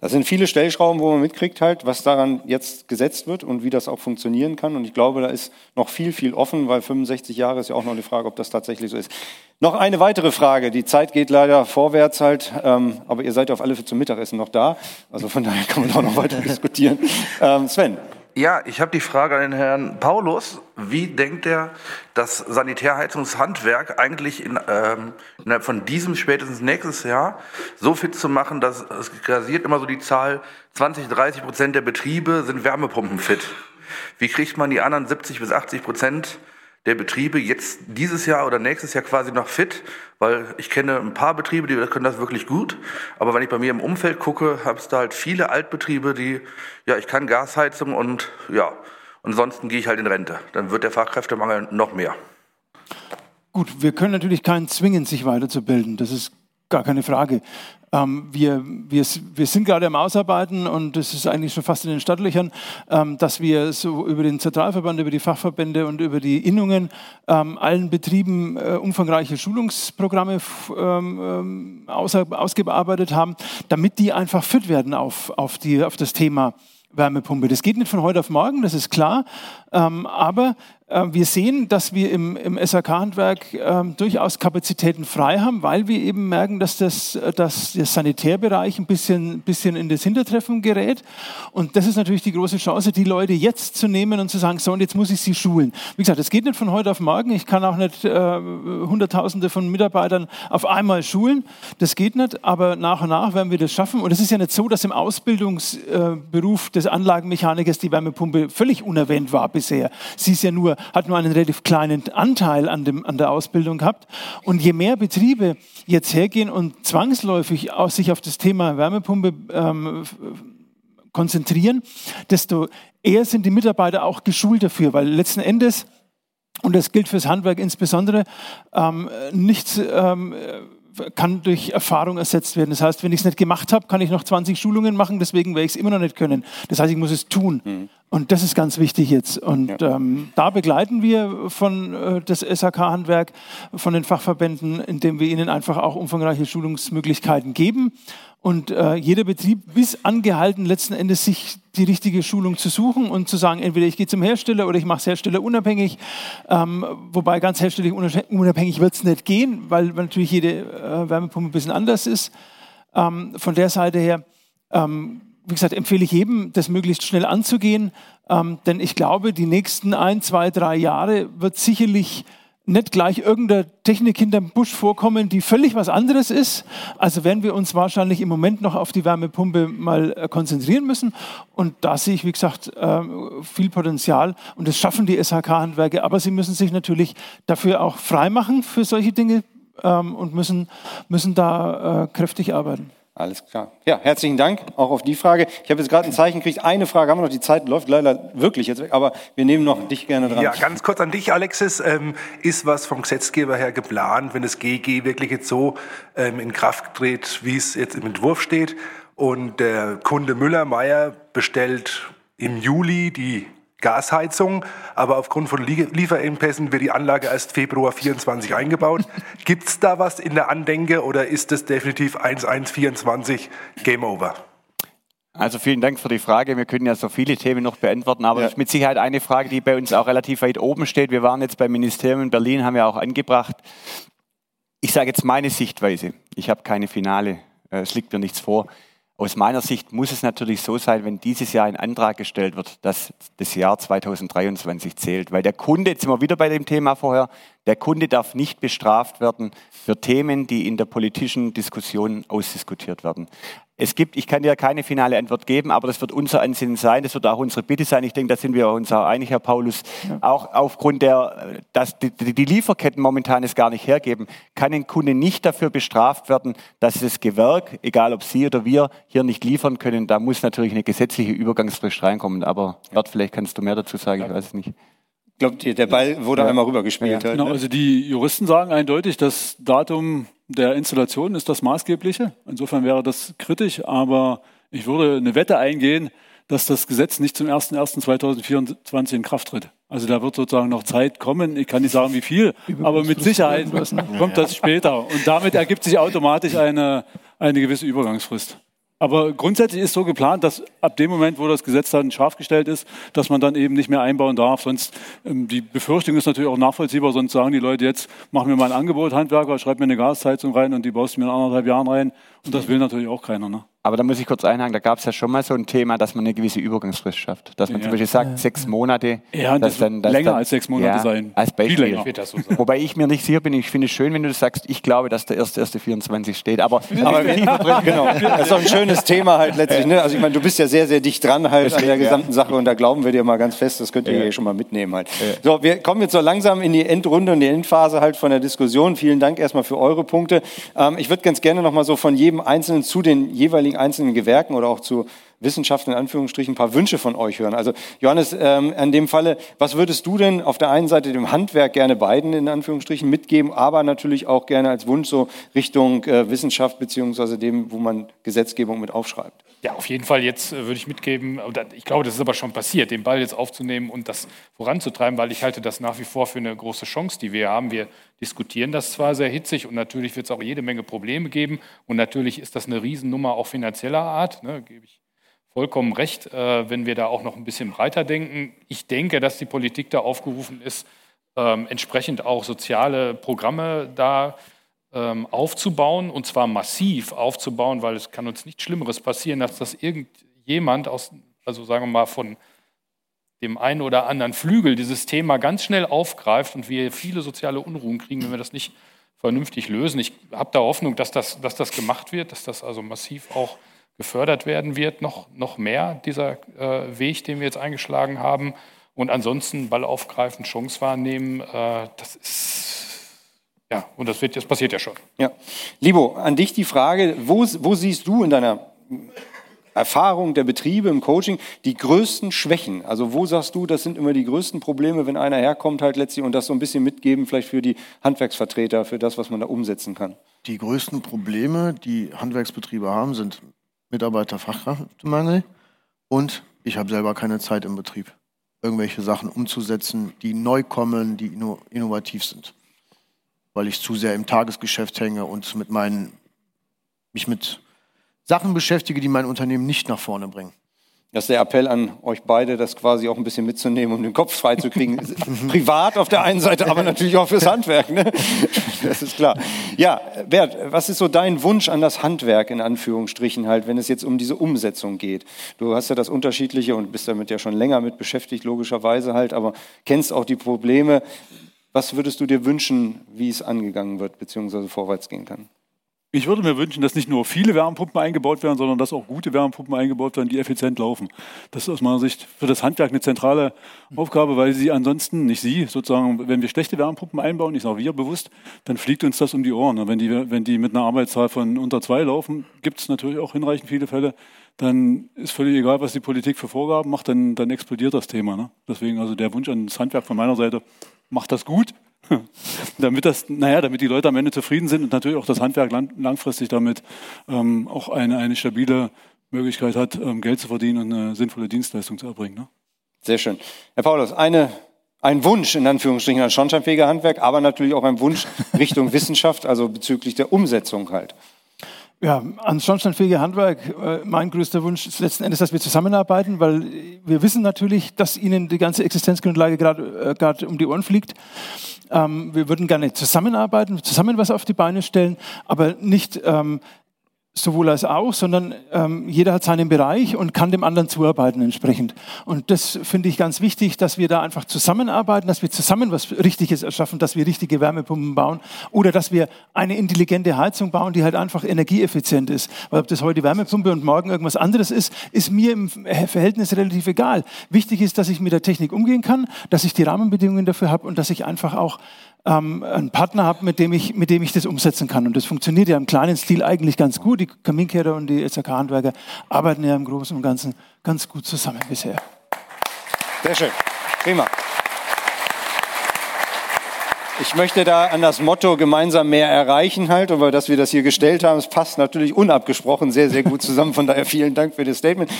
Das sind viele Stellschrauben, wo man mitkriegt halt, was daran jetzt gesetzt wird und wie das auch funktionieren kann. Und ich glaube, da ist noch viel, viel offen, weil 65 Jahre ist ja auch noch eine Frage, ob das tatsächlich so ist. Noch eine weitere Frage. Die Zeit geht leider vorwärts halt, ähm, aber ihr seid auf alle Fälle zum Mittagessen noch da. Also von daher kann man auch noch weiter diskutieren. Ähm, Sven. Ja, ich habe die Frage an den Herrn Paulus. Wie denkt er, das Sanitärheizungshandwerk eigentlich in, ähm, innerhalb von diesem spätestens nächstes Jahr so fit zu machen, dass es grasiert immer so die Zahl 20, 30 Prozent der Betriebe sind Wärmepumpenfit. Wie kriegt man die anderen 70 bis 80 Prozent der Betriebe jetzt dieses Jahr oder nächstes Jahr quasi noch fit, weil ich kenne ein paar Betriebe, die können das wirklich gut, aber wenn ich bei mir im Umfeld gucke, habe es da halt viele Altbetriebe, die, ja, ich kann Gasheizung und ja, ansonsten gehe ich halt in Rente. Dann wird der Fachkräftemangel noch mehr. Gut, wir können natürlich keinen zwingen, sich weiterzubilden. Das ist gar keine Frage. Ähm, wir, wir, wir sind gerade am Ausarbeiten und das ist eigentlich schon fast in den Stadtlöchern, ähm, dass wir so über den Zentralverband, über die Fachverbände und über die Innungen ähm, allen Betrieben äh, umfangreiche Schulungsprogramme ähm, ähm, aus, ausgearbeitet haben, damit die einfach fit werden auf, auf, die, auf das Thema Wärmepumpe. Das geht nicht von heute auf morgen, das ist klar, ähm, aber wir sehen, dass wir im, im SAK-Handwerk äh, durchaus Kapazitäten frei haben, weil wir eben merken, dass, das, dass der Sanitärbereich ein bisschen, bisschen in das Hintertreffen gerät. Und das ist natürlich die große Chance, die Leute jetzt zu nehmen und zu sagen, so, und jetzt muss ich sie schulen. Wie gesagt, das geht nicht von heute auf morgen. Ich kann auch nicht äh, Hunderttausende von Mitarbeitern auf einmal schulen. Das geht nicht, aber nach und nach werden wir das schaffen. Und es ist ja nicht so, dass im Ausbildungsberuf des Anlagenmechanikers die Wärmepumpe völlig unerwähnt war bisher. Sie ist ja nur hat nur einen relativ kleinen Anteil an, dem, an der Ausbildung gehabt. Und je mehr Betriebe jetzt hergehen und zwangsläufig auch sich auf das Thema Wärmepumpe ähm, konzentrieren, desto eher sind die Mitarbeiter auch geschult dafür, weil letzten Endes, und das gilt fürs Handwerk insbesondere, ähm, nichts ähm, kann durch Erfahrung ersetzt werden. Das heißt, wenn ich es nicht gemacht habe, kann ich noch 20 Schulungen machen, deswegen werde ich es immer noch nicht können. Das heißt, ich muss es tun. Mhm. Und das ist ganz wichtig jetzt. Und ja. ähm, da begleiten wir von äh, das SAK-Handwerk, von den Fachverbänden, indem wir ihnen einfach auch umfangreiche Schulungsmöglichkeiten geben. Und äh, jeder Betrieb ist angehalten, letzten Endes sich die richtige Schulung zu suchen und zu sagen, entweder ich gehe zum Hersteller oder ich mache es herstellerunabhängig. Ähm, wobei ganz herstellerunabhängig wird es nicht gehen, weil natürlich jede äh, Wärmepumpe ein bisschen anders ist. Ähm, von der Seite her, ähm, wie gesagt, empfehle ich jedem, das möglichst schnell anzugehen. Ähm, denn ich glaube, die nächsten ein, zwei, drei Jahre wird sicherlich nicht gleich irgendeine Technik hinterm Busch vorkommen, die völlig was anderes ist. Also werden wir uns wahrscheinlich im Moment noch auf die Wärmepumpe mal äh, konzentrieren müssen. Und da sehe ich, wie gesagt, ähm, viel Potenzial. Und das schaffen die SHK-Handwerke. Aber sie müssen sich natürlich dafür auch freimachen für solche Dinge ähm, und müssen, müssen da äh, kräftig arbeiten. Alles klar. Ja, herzlichen Dank auch auf die Frage. Ich habe jetzt gerade ein Zeichen gekriegt. Eine Frage haben wir noch. Die Zeit läuft leider wirklich jetzt weg, aber wir nehmen noch dich gerne dran. Ja, ganz kurz an dich, Alexis. Ähm, ist was vom Gesetzgeber her geplant, wenn das GEG wirklich jetzt so ähm, in Kraft tritt, wie es jetzt im Entwurf steht und der Kunde Müller-Meyer bestellt im Juli die Gasheizung, aber aufgrund von Lieferengpässen wird die Anlage erst Februar 24 eingebaut. Gibt es da was in der Andenke oder ist das definitiv 1124 Game Over? Also vielen Dank für die Frage. Wir können ja so viele Themen noch beantworten, aber ja. das ist mit Sicherheit eine Frage, die bei uns auch relativ weit oben steht. Wir waren jetzt beim Ministerium in Berlin, haben wir auch angebracht. Ich sage jetzt meine Sichtweise. Ich habe keine Finale, äh, es liegt mir nichts vor. Aus meiner Sicht muss es natürlich so sein, wenn dieses Jahr ein Antrag gestellt wird, dass das Jahr 2023 zählt. Weil der Kunde, jetzt sind wir wieder bei dem Thema vorher, der Kunde darf nicht bestraft werden für Themen, die in der politischen Diskussion ausdiskutiert werden. Es gibt, ich kann dir keine finale Antwort geben, aber das wird unser Ansinnen sein, das wird auch unsere Bitte sein. Ich denke, da sind wir uns auch einig, Herr Paulus. Ja. Auch aufgrund der, dass die, die, Lieferketten momentan es gar nicht hergeben, kann ein Kunde nicht dafür bestraft werden, dass das Gewerk, egal ob Sie oder wir, hier nicht liefern können. Da muss natürlich eine gesetzliche Übergangsfrist reinkommen. Aber Bert, vielleicht kannst du mehr dazu sagen, ich weiß es nicht. Ich glaube, der Ball wurde ja. einmal rübergespielt. Ja. Halt, genau, ne? also die Juristen sagen eindeutig, das Datum der Installation ist das Maßgebliche. Insofern wäre das kritisch, aber ich würde eine Wette eingehen, dass das Gesetz nicht zum 01.01.2024 in Kraft tritt. Also da wird sozusagen noch Zeit kommen. Ich kann nicht sagen, wie viel, aber mit Sicherheit kommt das später. Und damit ergibt sich automatisch eine, eine gewisse Übergangsfrist. Aber grundsätzlich ist so geplant, dass ab dem Moment, wo das Gesetz dann scharf gestellt ist, dass man dann eben nicht mehr einbauen darf. Sonst, ähm, die Befürchtung ist natürlich auch nachvollziehbar, sonst sagen die Leute jetzt, machen wir mal ein Angebot, Handwerker, schreib mir eine Gasheizung rein und die baust du mir in anderthalb Jahren rein. Und das will natürlich auch keiner. Ne? Aber da muss ich kurz einhaken, da gab es ja schon mal so ein Thema, dass man eine gewisse Übergangsfrist schafft. Dass man ja. zum Beispiel sagt, ja. sechs Monate. Ja, das dann, länger dann, als sechs Monate ja, sein. Als Beispiel. So Wobei ich mir nicht sicher bin, ich finde es schön, wenn du das sagst, ich glaube, dass der erste, erste 24 steht. Aber, aber genau. Das ist auch ein schönes Thema halt letztlich. Ne? Also ich meine, du bist ja sehr, sehr dicht dran halt an der gesamten Sache und da glauben wir dir mal ganz fest, das könnt ihr hier schon mal mitnehmen halt. So, wir kommen jetzt so langsam in die Endrunde und die Endphase halt von der Diskussion. Vielen Dank erstmal für eure Punkte. Ähm, ich würde ganz gerne nochmal so von jedem Einzelnen zu den jeweiligen einzelnen Gewerken oder auch zu Wissenschaft in Anführungsstrichen ein paar Wünsche von euch hören. Also Johannes, ähm, in dem Falle, was würdest du denn auf der einen Seite dem Handwerk gerne beiden in Anführungsstrichen mitgeben, aber natürlich auch gerne als Wunsch so Richtung äh, Wissenschaft beziehungsweise dem, wo man Gesetzgebung mit aufschreibt? Ja, auf jeden Fall jetzt äh, würde ich mitgeben, ich glaube, das ist aber schon passiert, den Ball jetzt aufzunehmen und das voranzutreiben, weil ich halte das nach wie vor für eine große Chance, die wir haben. Wir diskutieren das zwar sehr hitzig und natürlich wird es auch jede Menge Probleme geben und natürlich ist das eine Riesennummer auch finanzieller Art, ne, gebe ich vollkommen recht, äh, wenn wir da auch noch ein bisschen breiter denken. Ich denke, dass die Politik da aufgerufen ist, ähm, entsprechend auch soziale Programme da ähm, aufzubauen und zwar massiv aufzubauen, weil es kann uns nichts Schlimmeres passieren, als dass irgendjemand aus, also sagen wir mal von dem einen oder anderen Flügel dieses Thema ganz schnell aufgreift und wir viele soziale Unruhen kriegen, wenn wir das nicht vernünftig lösen. Ich habe da Hoffnung, dass das, dass das gemacht wird, dass das also massiv auch gefördert werden wird, noch, noch mehr dieser äh, Weg, den wir jetzt eingeschlagen haben. Und ansonsten Ball aufgreifen, Chance wahrnehmen, äh, das ist ja, und das, wird, das passiert ja schon. Ja. Libo, an dich die Frage, wo, wo siehst du in deiner Erfahrung der Betriebe im Coaching die größten Schwächen? Also wo sagst du, das sind immer die größten Probleme, wenn einer herkommt halt letztlich und das so ein bisschen mitgeben, vielleicht für die Handwerksvertreter, für das, was man da umsetzen kann? Die größten Probleme, die Handwerksbetriebe haben, sind Mitarbeiterfachkräftemangel und ich habe selber keine Zeit im Betrieb, irgendwelche Sachen umzusetzen, die neu kommen, die innovativ sind. Weil ich zu sehr im Tagesgeschäft hänge und mit meinen, mich mit Sachen beschäftige, die mein Unternehmen nicht nach vorne bringen. Das ist der Appell an euch beide, das quasi auch ein bisschen mitzunehmen, um den Kopf freizukriegen. Privat auf der einen Seite, aber natürlich auch fürs Handwerk. Ne? Das ist klar. Ja, Bert, was ist so dein Wunsch an das Handwerk in Anführungsstrichen halt, wenn es jetzt um diese Umsetzung geht? Du hast ja das Unterschiedliche und bist damit ja schon länger mit beschäftigt, logischerweise halt, aber kennst auch die Probleme. Was würdest du dir wünschen, wie es angegangen wird, beziehungsweise vorwärts gehen kann? Ich würde mir wünschen, dass nicht nur viele Wärmepumpen eingebaut werden, sondern dass auch gute Wärmepumpen eingebaut werden, die effizient laufen. Das ist aus meiner Sicht für das Handwerk eine zentrale Aufgabe, weil sie ansonsten, nicht Sie, sozusagen, wenn wir schlechte Wärmepumpen einbauen, ich sage wir bewusst, dann fliegt uns das um die Ohren. Wenn die, wenn die mit einer Arbeitszahl von unter zwei laufen, gibt es natürlich auch hinreichend viele Fälle, dann ist völlig egal, was die Politik für Vorgaben macht, dann, dann explodiert das Thema. Ne? Deswegen also der Wunsch an das Handwerk von meiner Seite, macht das gut, damit das, naja, damit die Leute am Ende zufrieden sind und natürlich auch das Handwerk lang, langfristig damit ähm, auch eine, eine stabile Möglichkeit hat, ähm, Geld zu verdienen und eine sinnvolle Dienstleistung zu erbringen. Ne? Sehr schön. Herr Paulus, eine, ein Wunsch in Anführungsstrichen an schornsteinfähiger Handwerk, aber natürlich auch ein Wunsch Richtung Wissenschaft, also bezüglich der Umsetzung halt. Ja, ans schornsteinfähige Handwerk, äh, mein größter Wunsch ist letzten Endes, dass wir zusammenarbeiten, weil wir wissen natürlich, dass Ihnen die ganze Existenzgrundlage gerade äh, um die Ohren fliegt. Ähm, wir würden gerne zusammenarbeiten, zusammen was auf die Beine stellen, aber nicht ähm, sowohl als auch, sondern ähm, jeder hat seinen Bereich und kann dem anderen zuarbeiten entsprechend. Und das finde ich ganz wichtig, dass wir da einfach zusammenarbeiten, dass wir zusammen was Richtiges erschaffen, dass wir richtige Wärmepumpen bauen oder dass wir eine intelligente Heizung bauen, die halt einfach energieeffizient ist. Weil ob das heute Wärmepumpe und morgen irgendwas anderes ist, ist mir im Verhältnis relativ egal. Wichtig ist, dass ich mit der Technik umgehen kann, dass ich die Rahmenbedingungen dafür habe und dass ich einfach auch ähm, einen Partner habe, mit dem, ich, mit dem ich das umsetzen kann. Und das funktioniert ja im kleinen Stil eigentlich ganz gut. Die Kaminkehrer und die SAK-Handwerker arbeiten ja im Großen und Ganzen ganz gut zusammen bisher. Sehr schön. Prima. Ich möchte da an das Motto gemeinsam mehr erreichen halt, weil dass wir das hier gestellt haben, es passt natürlich unabgesprochen sehr, sehr gut zusammen. Von daher vielen Dank für das Statement.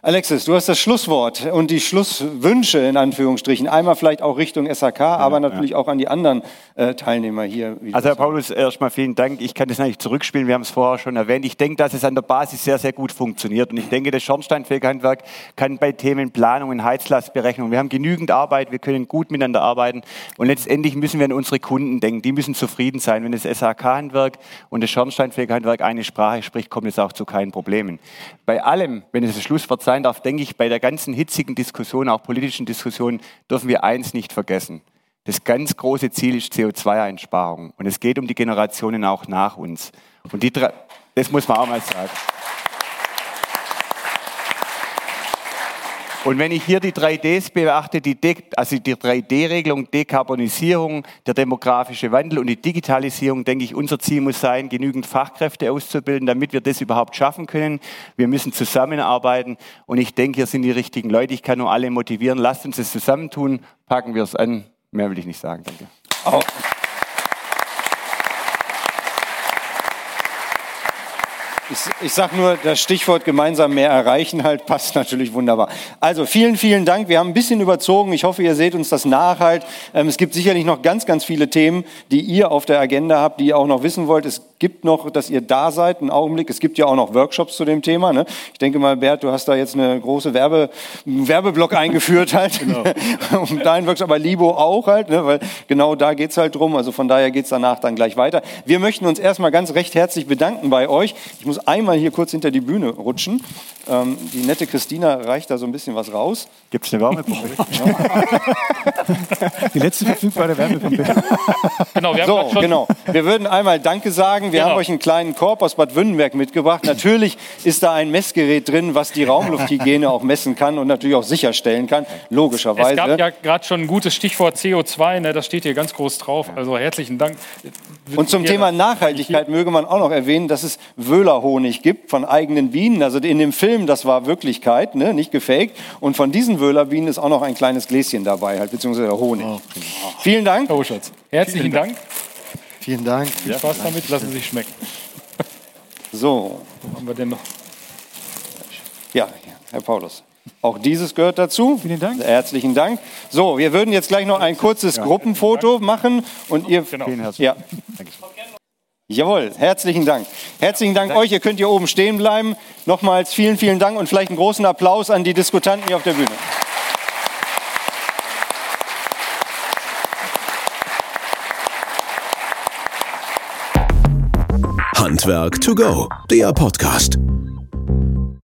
Alexis, du hast das Schlusswort und die Schlusswünsche in Anführungsstrichen. Einmal vielleicht auch Richtung SAK, ja, aber natürlich ja. auch an die anderen äh, Teilnehmer hier. Also Herr Paulus, erstmal vielen Dank. Ich kann das natürlich zurückspielen, wir haben es vorher schon erwähnt. Ich denke, dass es an der Basis sehr, sehr gut funktioniert. Und ich denke, das Schornsteinfegerhandwerk kann bei Themen Planung und Heizlastberechnung, wir haben genügend Arbeit, wir können gut miteinander arbeiten. Und letztendlich müssen wir an unsere Kunden denken. Die müssen zufrieden sein. Wenn das SAK-Handwerk und das Schornsteinfegerhandwerk eine Sprache spricht, kommt es auch zu keinen Problemen. Bei allem, wenn es das Schlusswort sein darf, denke ich, bei der ganzen hitzigen Diskussion, auch politischen Diskussion, dürfen wir eins nicht vergessen. Das ganz große Ziel ist CO2-Einsparung. Und es geht um die Generationen auch nach uns. Und die, das muss man auch mal sagen. Und wenn ich hier die 3Ds beachte, die De also die 3D-Regelung, Dekarbonisierung, der demografische Wandel und die Digitalisierung, denke ich, unser Ziel muss sein, genügend Fachkräfte auszubilden, damit wir das überhaupt schaffen können. Wir müssen zusammenarbeiten und ich denke, hier sind die richtigen Leute. Ich kann nur alle motivieren. Lasst uns das zusammentun, packen wir es an. Mehr will ich nicht sagen. Danke. Oh. Ich, ich sage nur, das Stichwort gemeinsam mehr erreichen halt passt natürlich wunderbar. Also vielen, vielen Dank. Wir haben ein bisschen überzogen. Ich hoffe, ihr seht uns das nach halt. Ähm, es gibt sicherlich noch ganz, ganz viele Themen, die ihr auf der Agenda habt, die ihr auch noch wissen wollt. Es gibt noch, dass ihr da seid, einen Augenblick. Es gibt ja auch noch Workshops zu dem Thema. Ne? Ich denke mal, Bert, du hast da jetzt eine große Werbe, Werbeblock eingeführt halt. Genau. um deinen Workshop, aber Libo auch halt, ne? weil genau da geht's halt drum. Also von daher geht's danach dann gleich weiter. Wir möchten uns erstmal ganz recht herzlich bedanken bei euch. Ich muss einmal hier kurz hinter die Bühne rutschen. Ähm, die nette Christina reicht da so ein bisschen was raus. Gibt es eine Wärmepumpe? die letzte verfügbare Wärmepumpe. genau, wir haben so, genau. Wir würden einmal Danke sagen. Wir genau. haben euch einen kleinen Korb aus Bad Württemberg mitgebracht. Natürlich ist da ein Messgerät drin, was die Raumlufthygiene auch messen kann und natürlich auch sicherstellen kann. Logischerweise. Es gab ja gerade schon ein gutes Stichwort CO2. Ne? Das steht hier ganz groß drauf. Also herzlichen Dank. Und zum Thema Nachhaltigkeit möge man auch noch erwähnen, dass es Wöhlerhonig gibt von eigenen Bienen. Also in dem Film das war Wirklichkeit, ne? nicht gefaked. Und von diesen Wöhlerbienen ist auch noch ein kleines Gläschen dabei, halt, beziehungsweise Honig. Oh, Vielen Dank. Oh, Schatz. Herzlichen Vielen Dank. Vielen Dank. Viel ja, Spaß damit, lassen Sie sich schmecken. So. Wo haben wir denn noch? Ja, Herr Paulus. Auch dieses gehört dazu. Vielen Dank. Herzlichen Dank. So, wir würden jetzt gleich noch ein kurzes ja. Gruppenfoto machen und ihr. Genau. Vielen herzlichen Dank. Ja. Jawohl, herzlichen Dank. Herzlichen Dank euch. Ihr könnt hier oben stehen bleiben. Nochmals vielen, vielen Dank und vielleicht einen großen Applaus an die Diskutanten hier auf der Bühne. Handwerk to go, der Podcast.